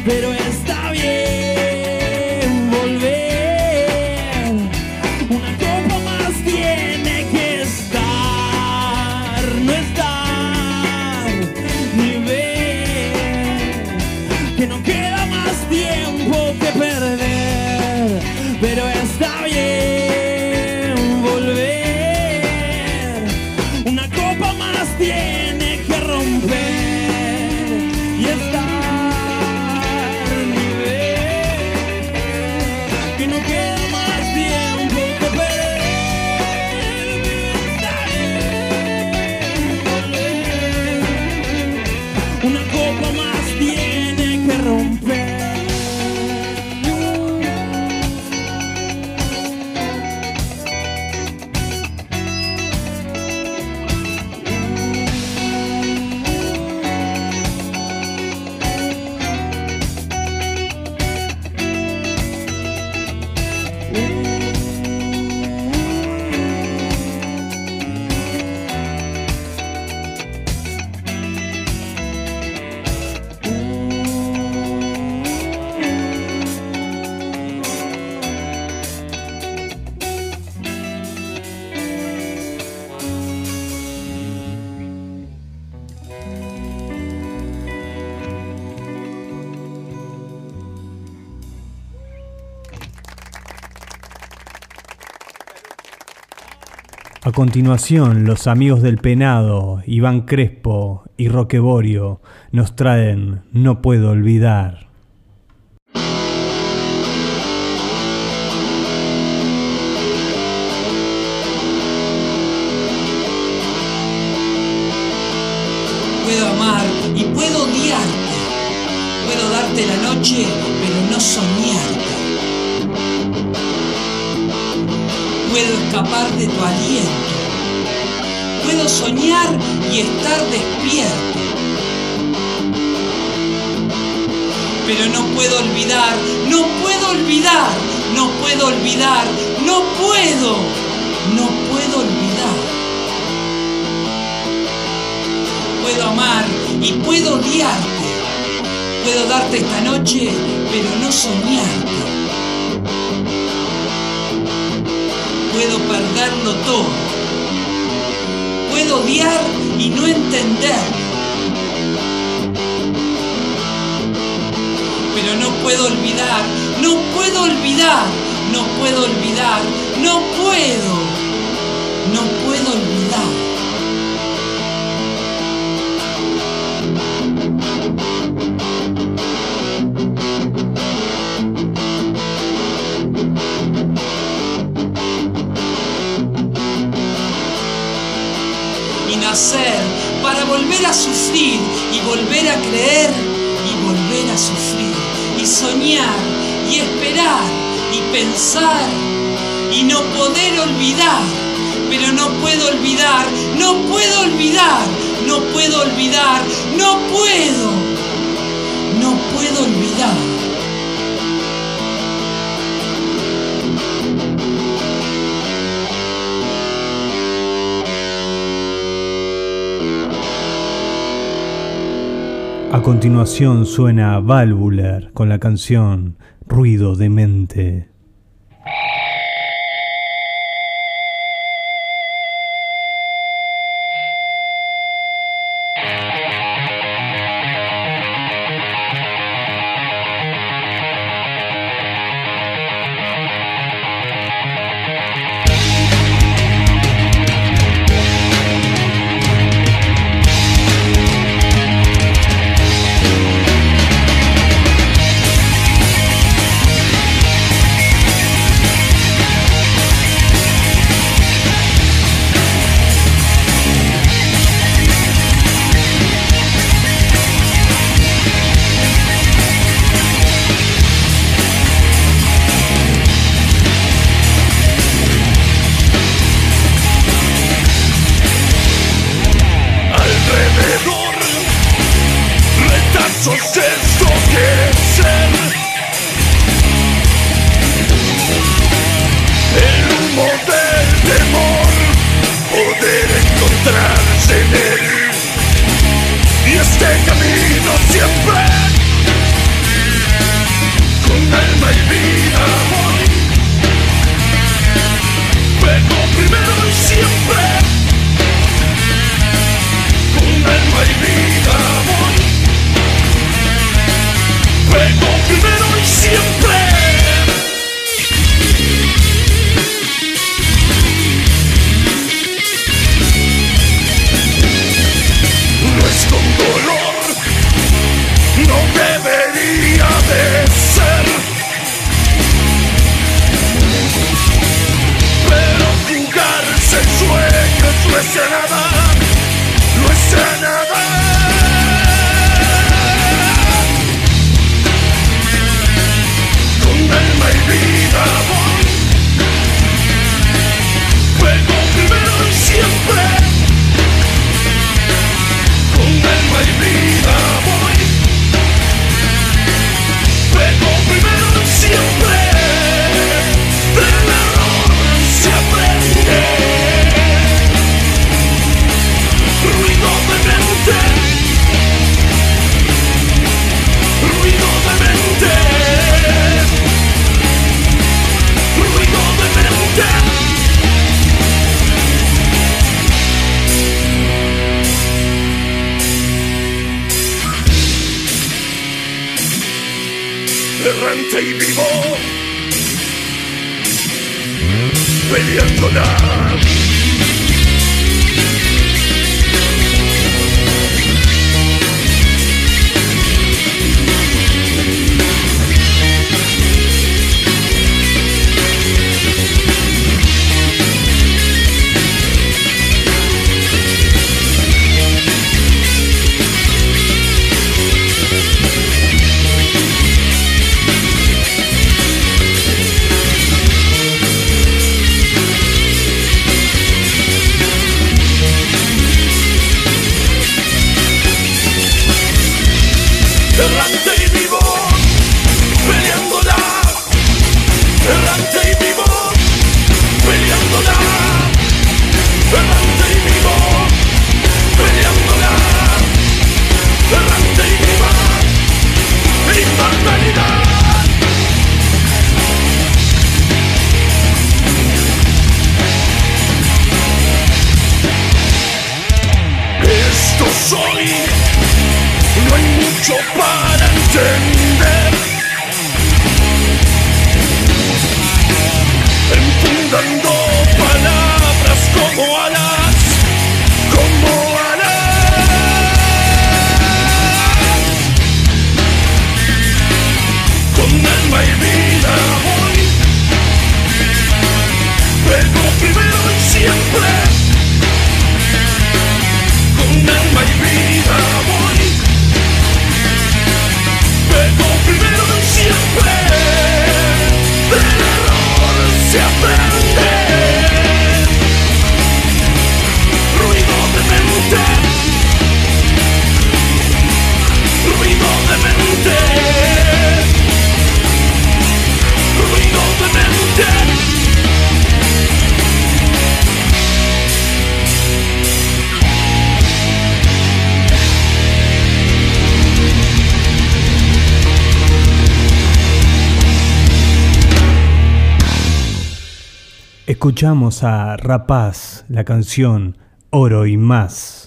Pero está bien continuación, los amigos del penado, Iván Crespo y Roqueborio, nos traen No puedo olvidar. Estar despierto. Pero no puedo olvidar, no puedo olvidar, no puedo olvidar, no puedo, no puedo olvidar. Puedo amar y puedo odiarte. Puedo darte esta noche, pero no soñarte. Puedo perderlo todo. Puedo odiar y no entender. Pero no puedo olvidar, no puedo olvidar, no puedo olvidar, no puedo, no puedo volver a sufrir y volver a creer y volver a sufrir y soñar y esperar y pensar y no poder olvidar. Pero no puedo olvidar, no puedo olvidar, no puedo olvidar, no puedo, continuación suena Valvular con la canción Ruido de Mente. Escuchamos a Rapaz, la canción Oro y más.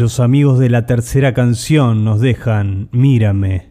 Los amigos de la tercera canción nos dejan Mírame.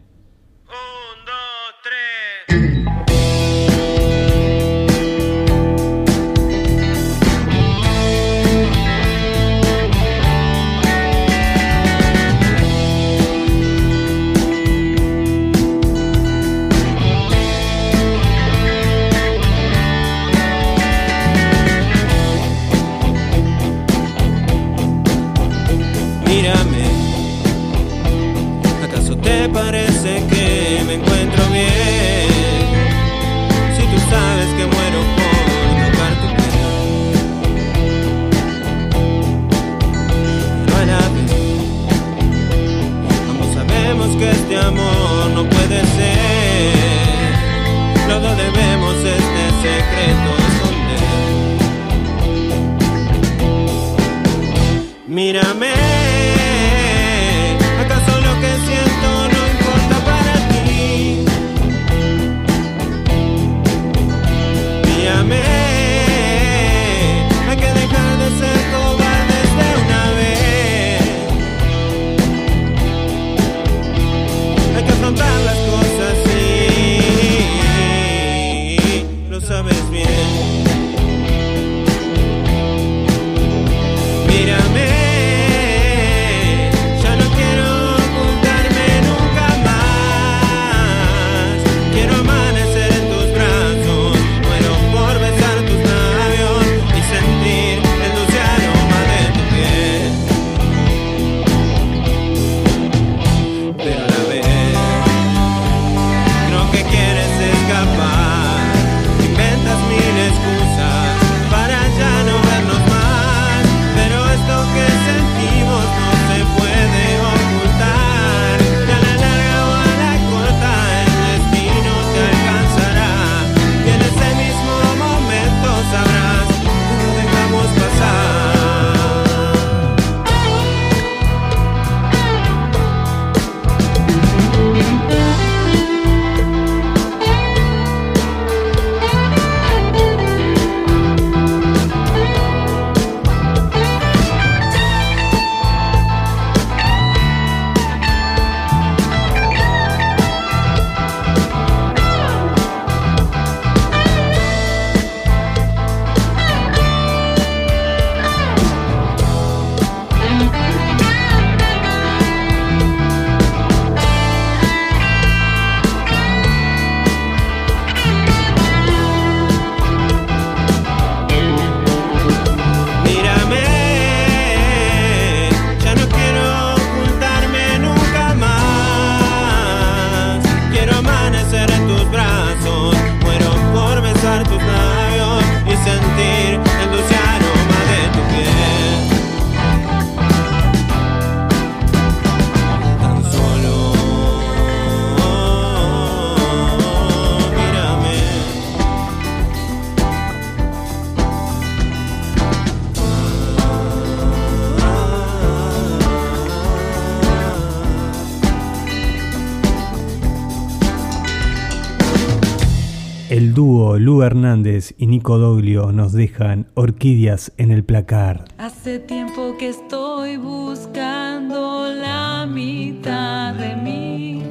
Hernández y Nico Doglio nos dejan Orquídeas en el placar. Hace tiempo que estoy buscando la mitad de mí.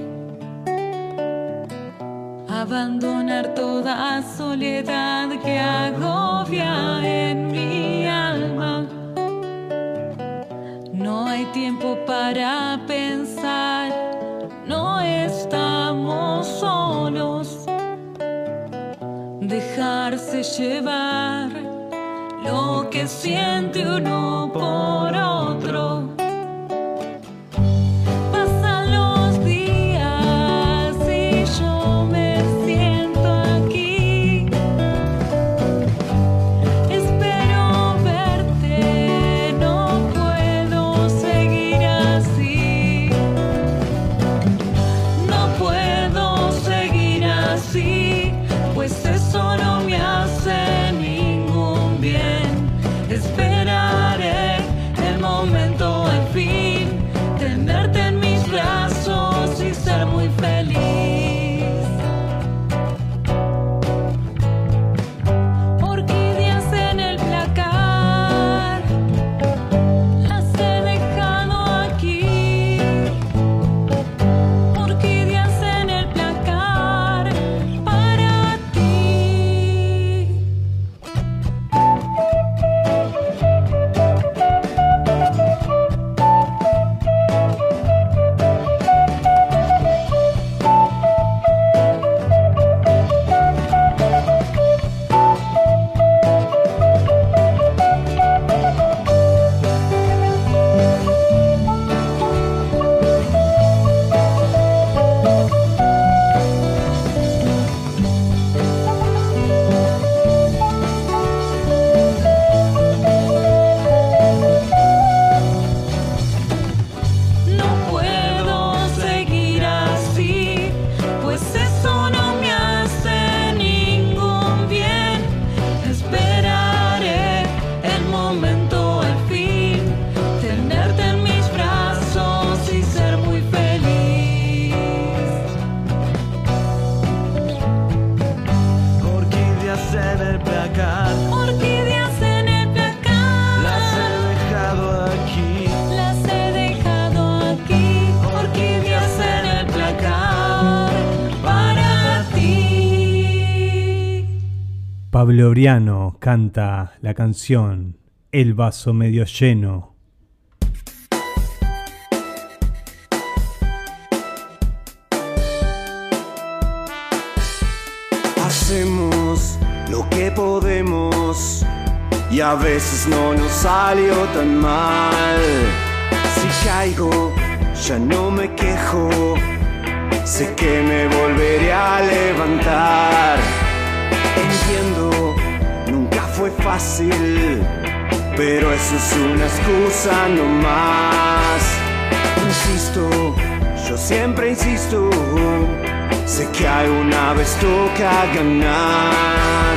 Abandonar toda soledad que agobia en mi alma. No hay tiempo para pensar llevar lo que siente uno por otro. Pablo canta la canción El vaso medio lleno. Hacemos lo que podemos y a veces no nos salió tan mal. Si caigo, ya no me quejo. Sé que me volveré a levantar. Entiendo, nunca fue fácil, pero eso es una excusa no más. Insisto, yo siempre insisto. Sé que alguna vez toca ganar.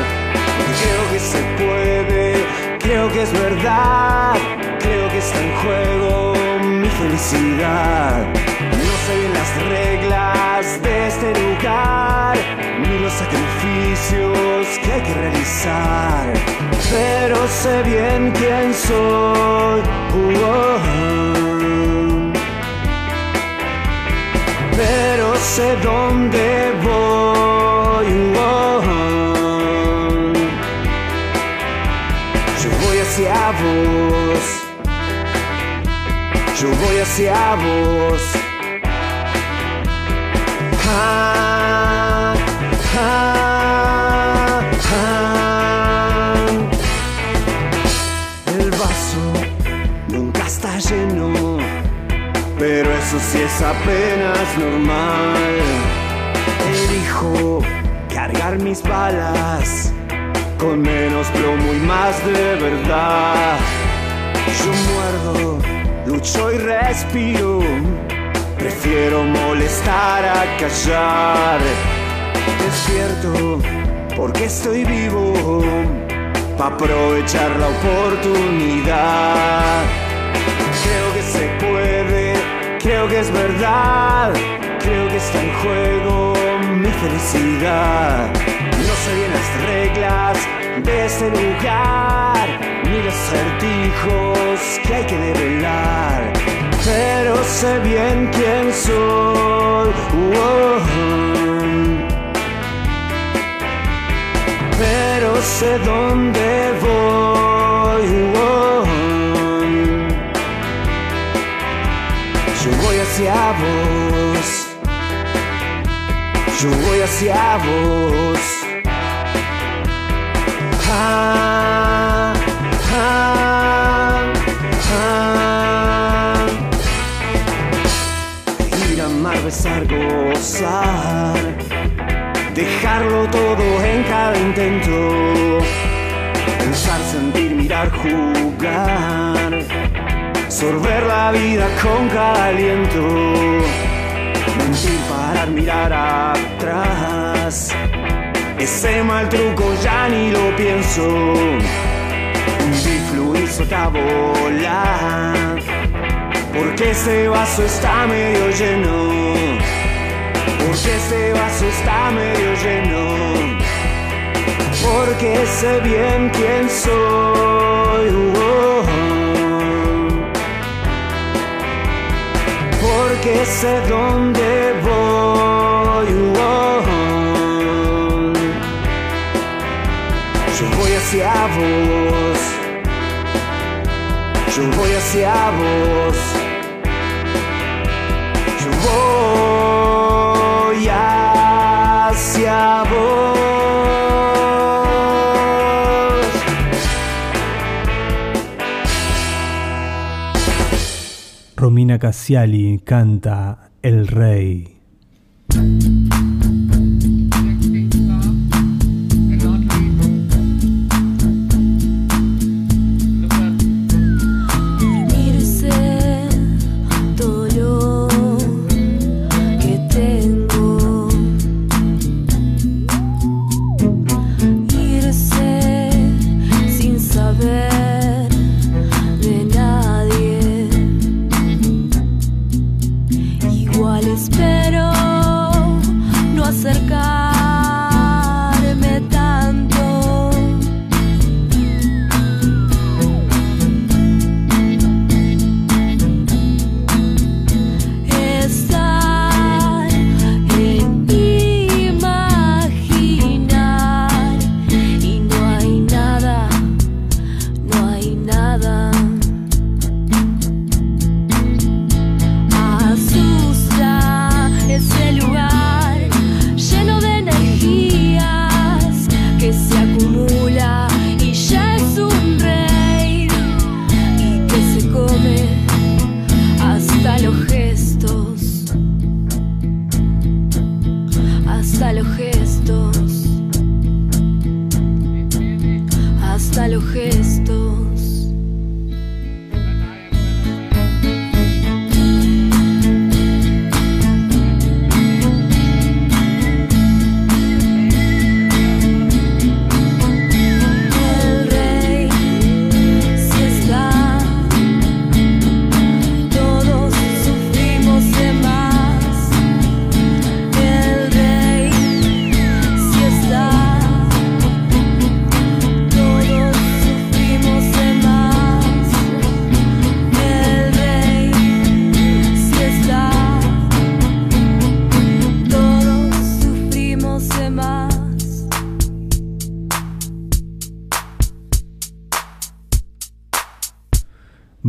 Creo que se puede, creo que es verdad. Creo que está en juego mi felicidad. No sé bien las reglas de este lugar, ni los sacrificios que hay que realizar. Pero sé bien quién soy. Uh-oh. pero sé dónde voy. Yo voy hacia vos. Yo voy hacia vos. Sí es apenas normal. Elijo cargar mis balas con menos plomo y más de verdad. Yo muerdo, lucho y respiro. Prefiero molestar a callar. Despierto porque estoy vivo. Pa' aprovechar la oportunidad. Creo que se puede, creo que es verdad, creo que está en juego mi felicidad. No sé bien las reglas de este lugar, ni los certijos que hay que develar, pero sé bien quién soy. Oh, pero sé dónde voy. Oh, hacia vos. Yo voy hacia vos. Ah, ah, ah. Ir a mar, besar, gozar. Dejarlo todo en cada intento. Pensar, sentir, mirar, jugar sorber la vida con cada aliento. Mentir, parar, mirar atrás. Ese mal truco ya ni lo pienso. Vivir, fluir, soltar, volar. Porque este vaso está medio lleno. Porque este vaso está medio lleno. Porque sé bien quién soy. Porque sé dónde voy. oh. Yo voy hacia vos. Yo voy hacia vos. Yo voy hacia vos. Cassiali canta El Rey.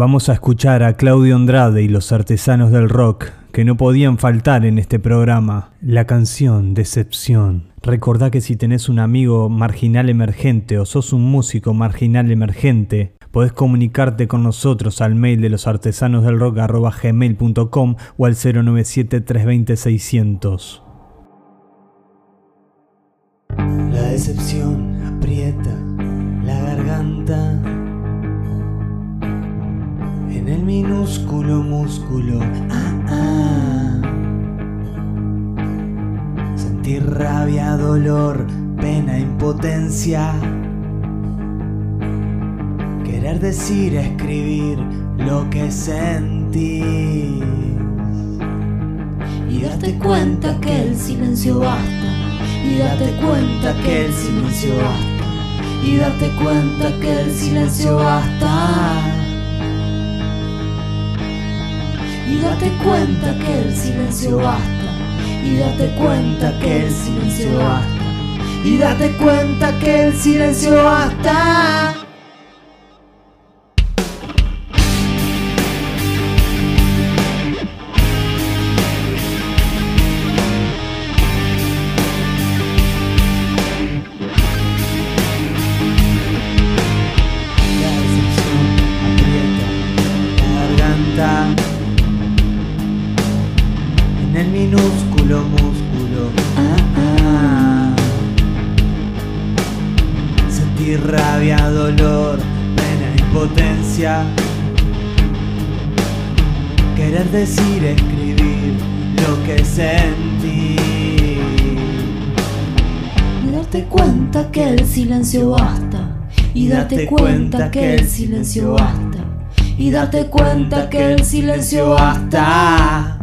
Vamos a escuchar a Claudio Andrade y los artesanos del rock que no podían faltar en este programa. La canción Decepción. Recordá que si tenés un amigo marginal emergente o sos un músico marginal emergente, podés comunicarte con nosotros al mail de los artesanos del rock o al 097 320 600. La decepción aprieta la garganta en el minúsculo músculo. Ah, ah. Sentir rabia, dolor, pena, impotencia. Querer decir, escribir lo que sentís. Y darte cuenta que el silencio basta. Y darte cuenta que el silencio basta. Y darte cuenta que el silencio basta. Y darte cuenta que el silencio basta. Y darte cuenta que el silencio basta. Y date cuenta que el silencio basta. Y darte cuenta que el silencio basta. Y darte cuenta que el silencio basta.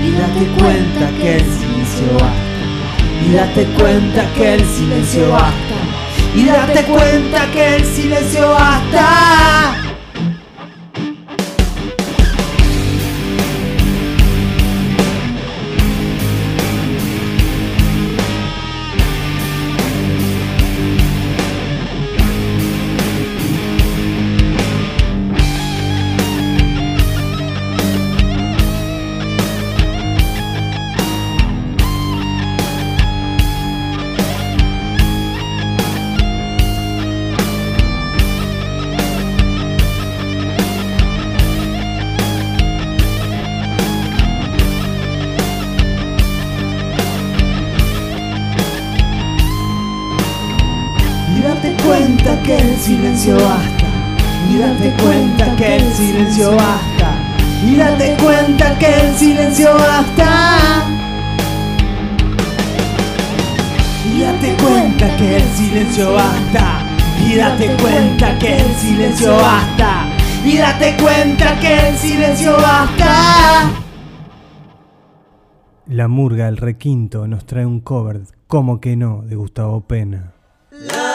Y date cuenta que el silencio basta. Y date cuenta que el silencio basta. Y date cuenta que el silencio basta. Silencio basta. Y date cuenta que el silencio basta. Y date cuenta que el silencio basta. Y date cuenta que el silencio basta. Y date cuenta que el silencio basta. La murga El Requinto nos trae un cover, como que no, de Gustavo Pena. La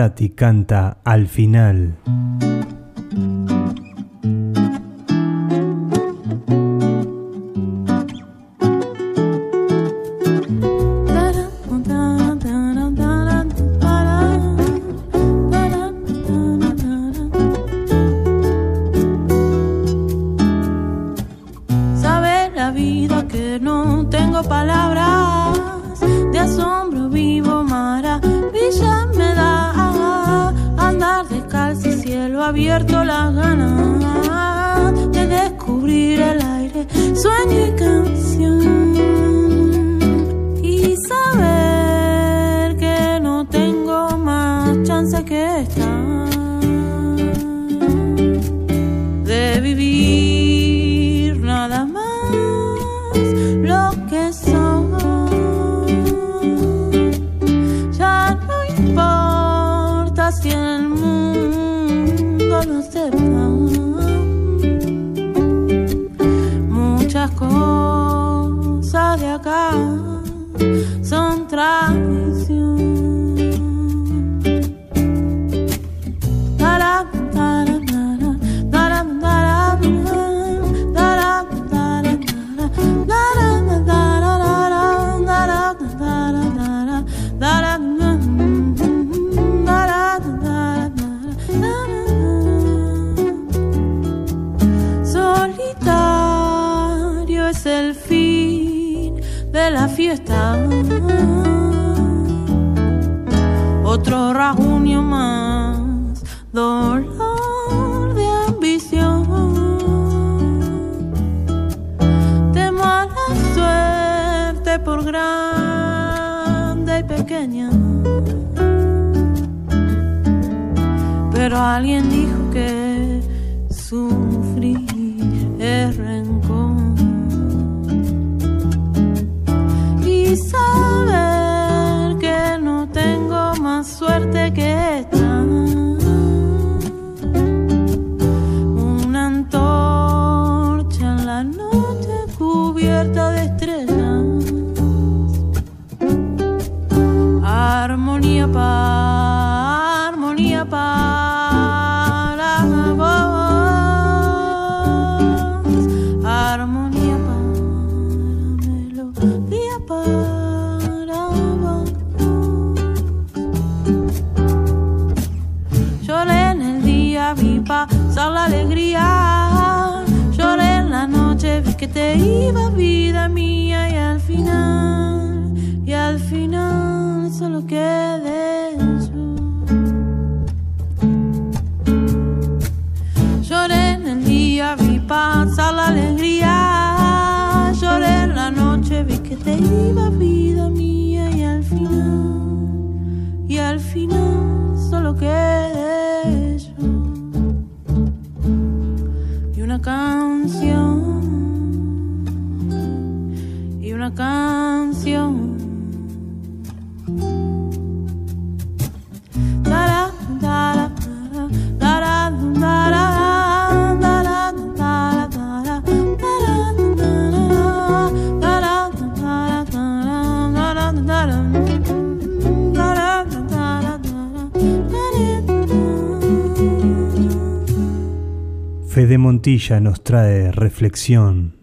Leprati canta al final. Montilla nos trae reflexión.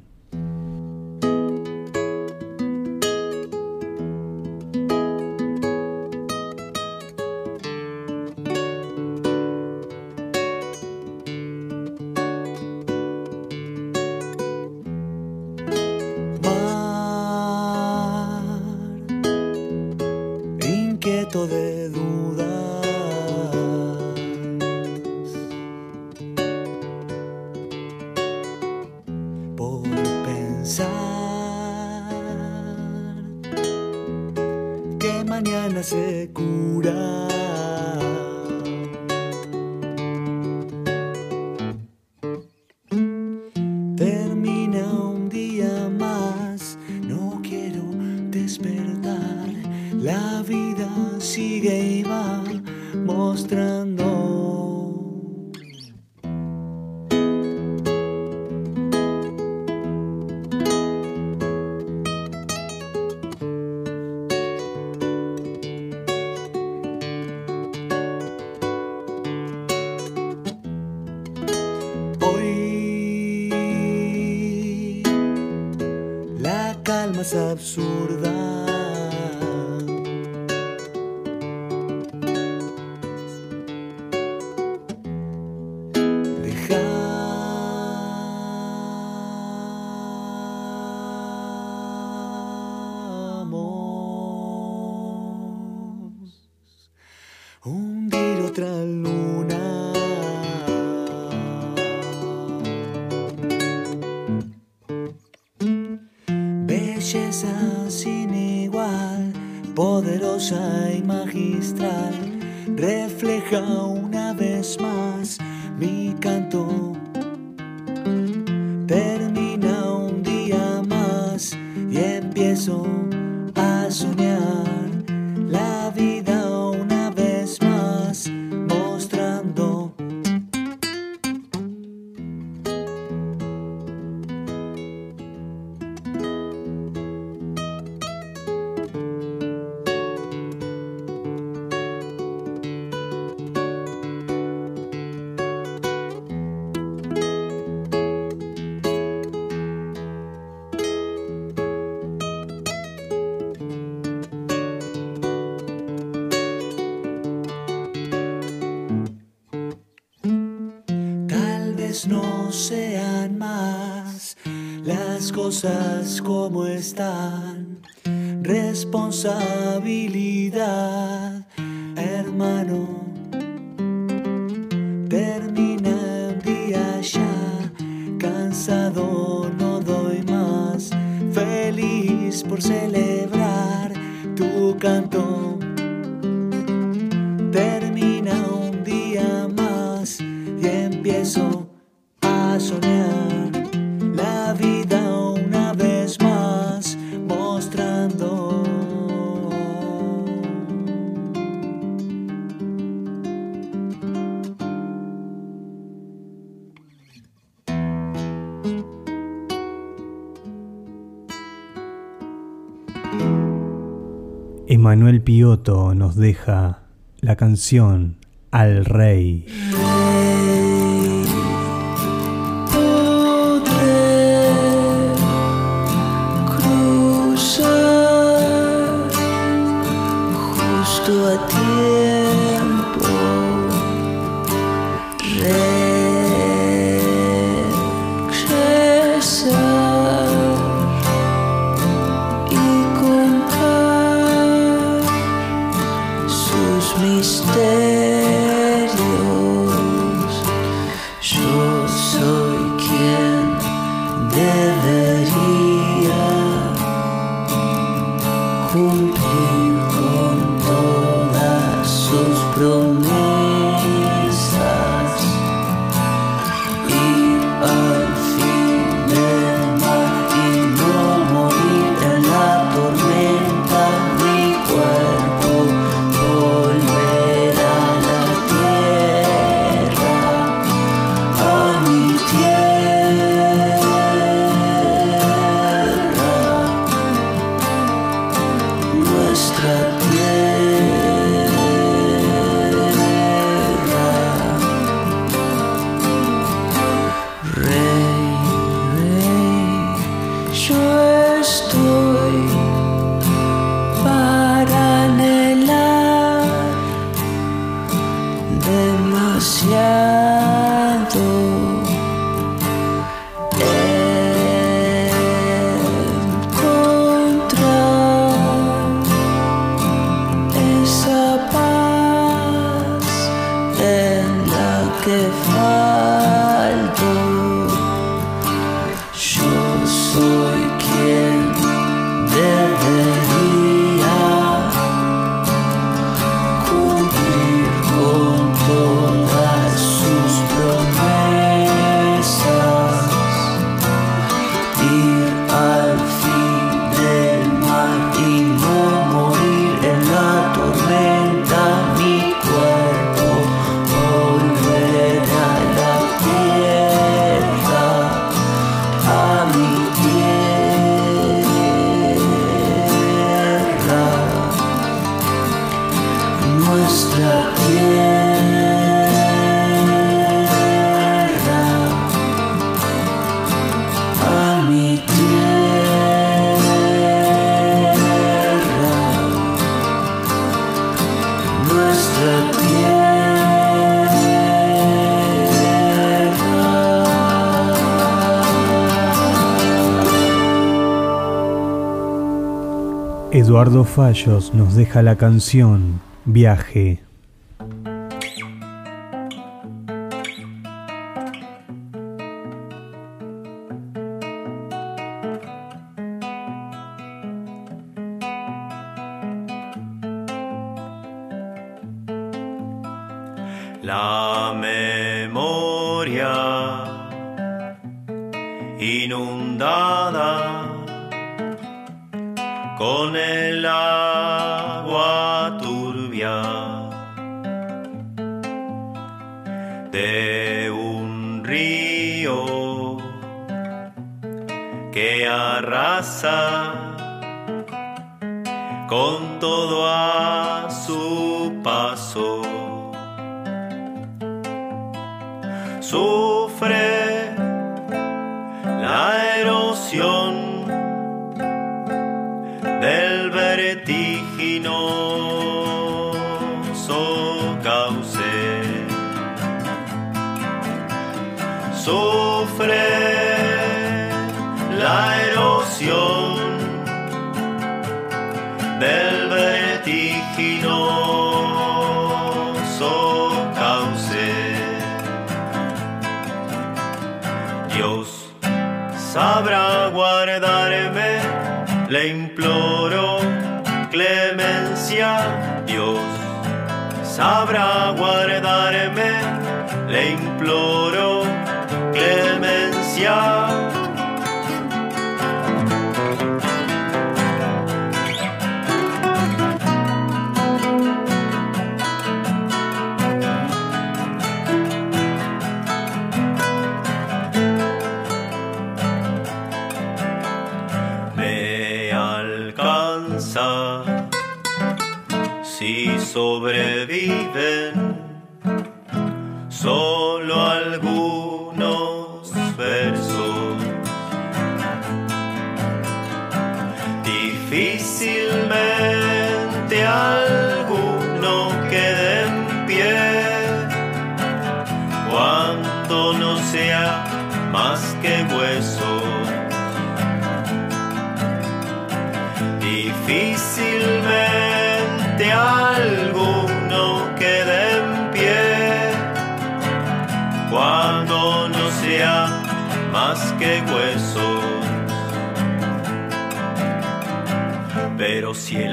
Responsabilidad, hermano. Manuel Pioto nos deja la canción Al Rey. Eduardo Fallos nos deja la canción Viaje. con todo a su paso. Sufre la erosión sabrá guardarme. Le imploro clemencia, Dios sabrá guardarme. Le imploro clemencia.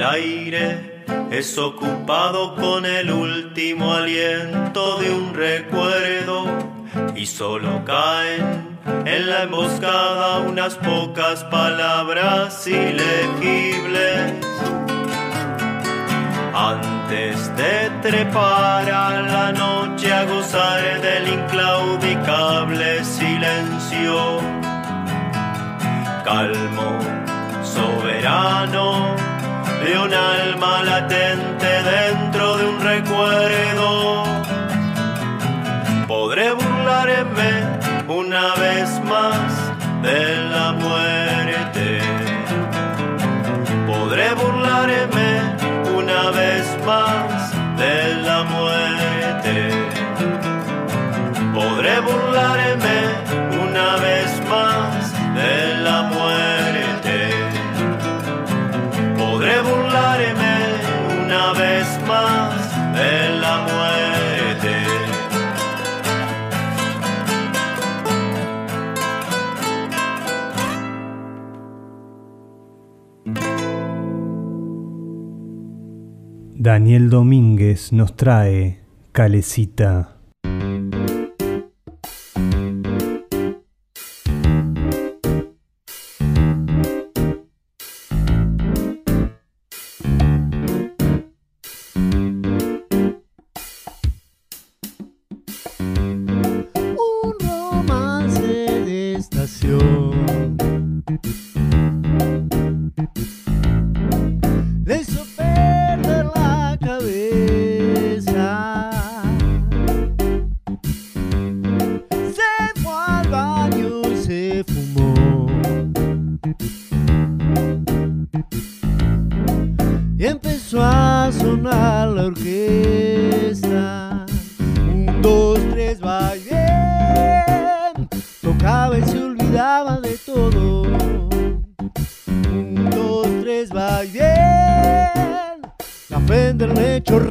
aire es ocupado con el último aliento de un recuerdo y solo caen en la emboscada unas pocas palabras ilegibles. Antes de trepar a la noche a gozar del inclaudicable silencio, calmo, soberano, de un alma latente dentro de un recuerdo. Podré burlarme una vez más de la muerte. Podré burlarme una vez más. Daniel Domínguez nos trae Calecita.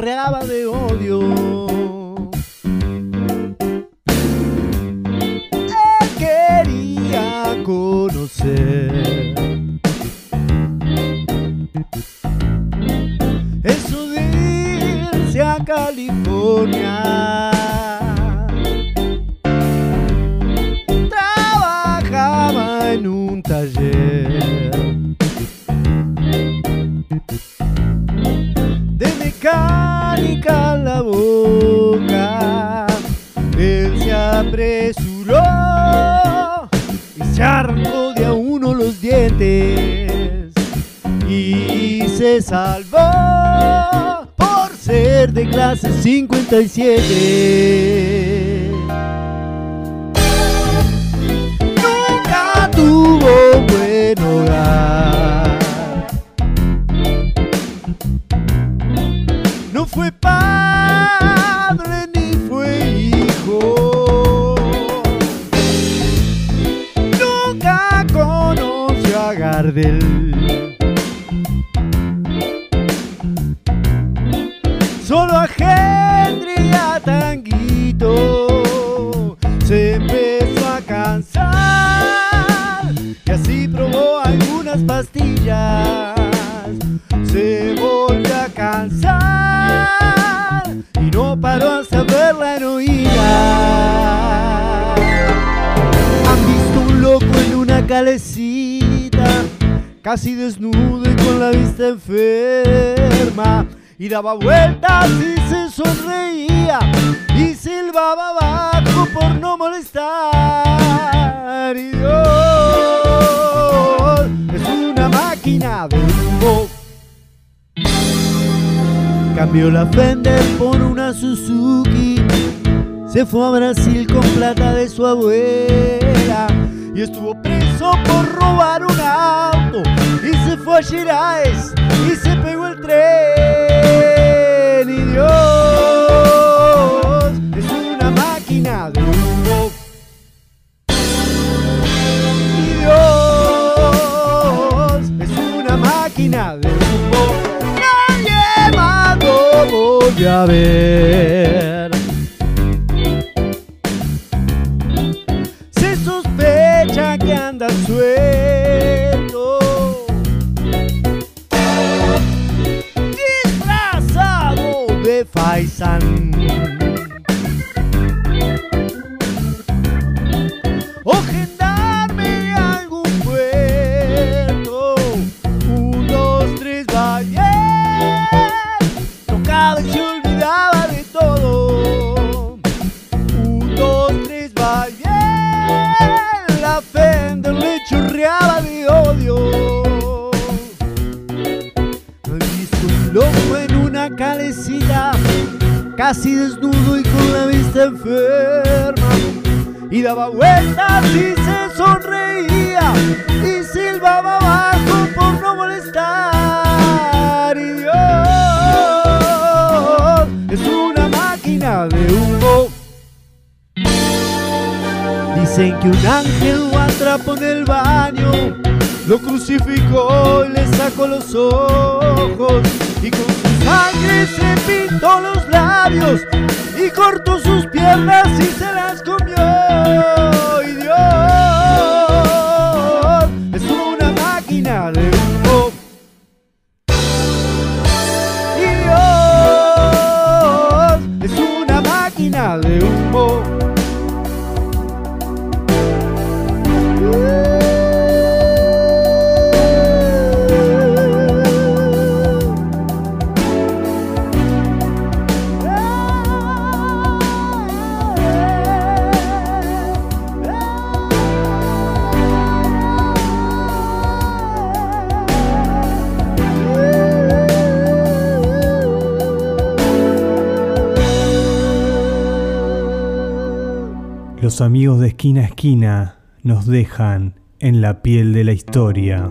regaba 97. daba vueltas y se sonreía y silbaba abajo por no molestar. Y Dios es una máquina de humo. Cambió la Fender por una Suzuki. Se fue a Brasil con plata de su abuela y estuvo preso por robar un auto. Y se fue a Girais y se pegó el tren. saber. amigos de esquina a esquina nos dejan en la piel de la historia.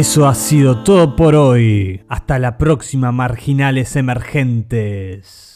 Eso ha sido todo por hoy. Hasta la próxima, marginales emergentes.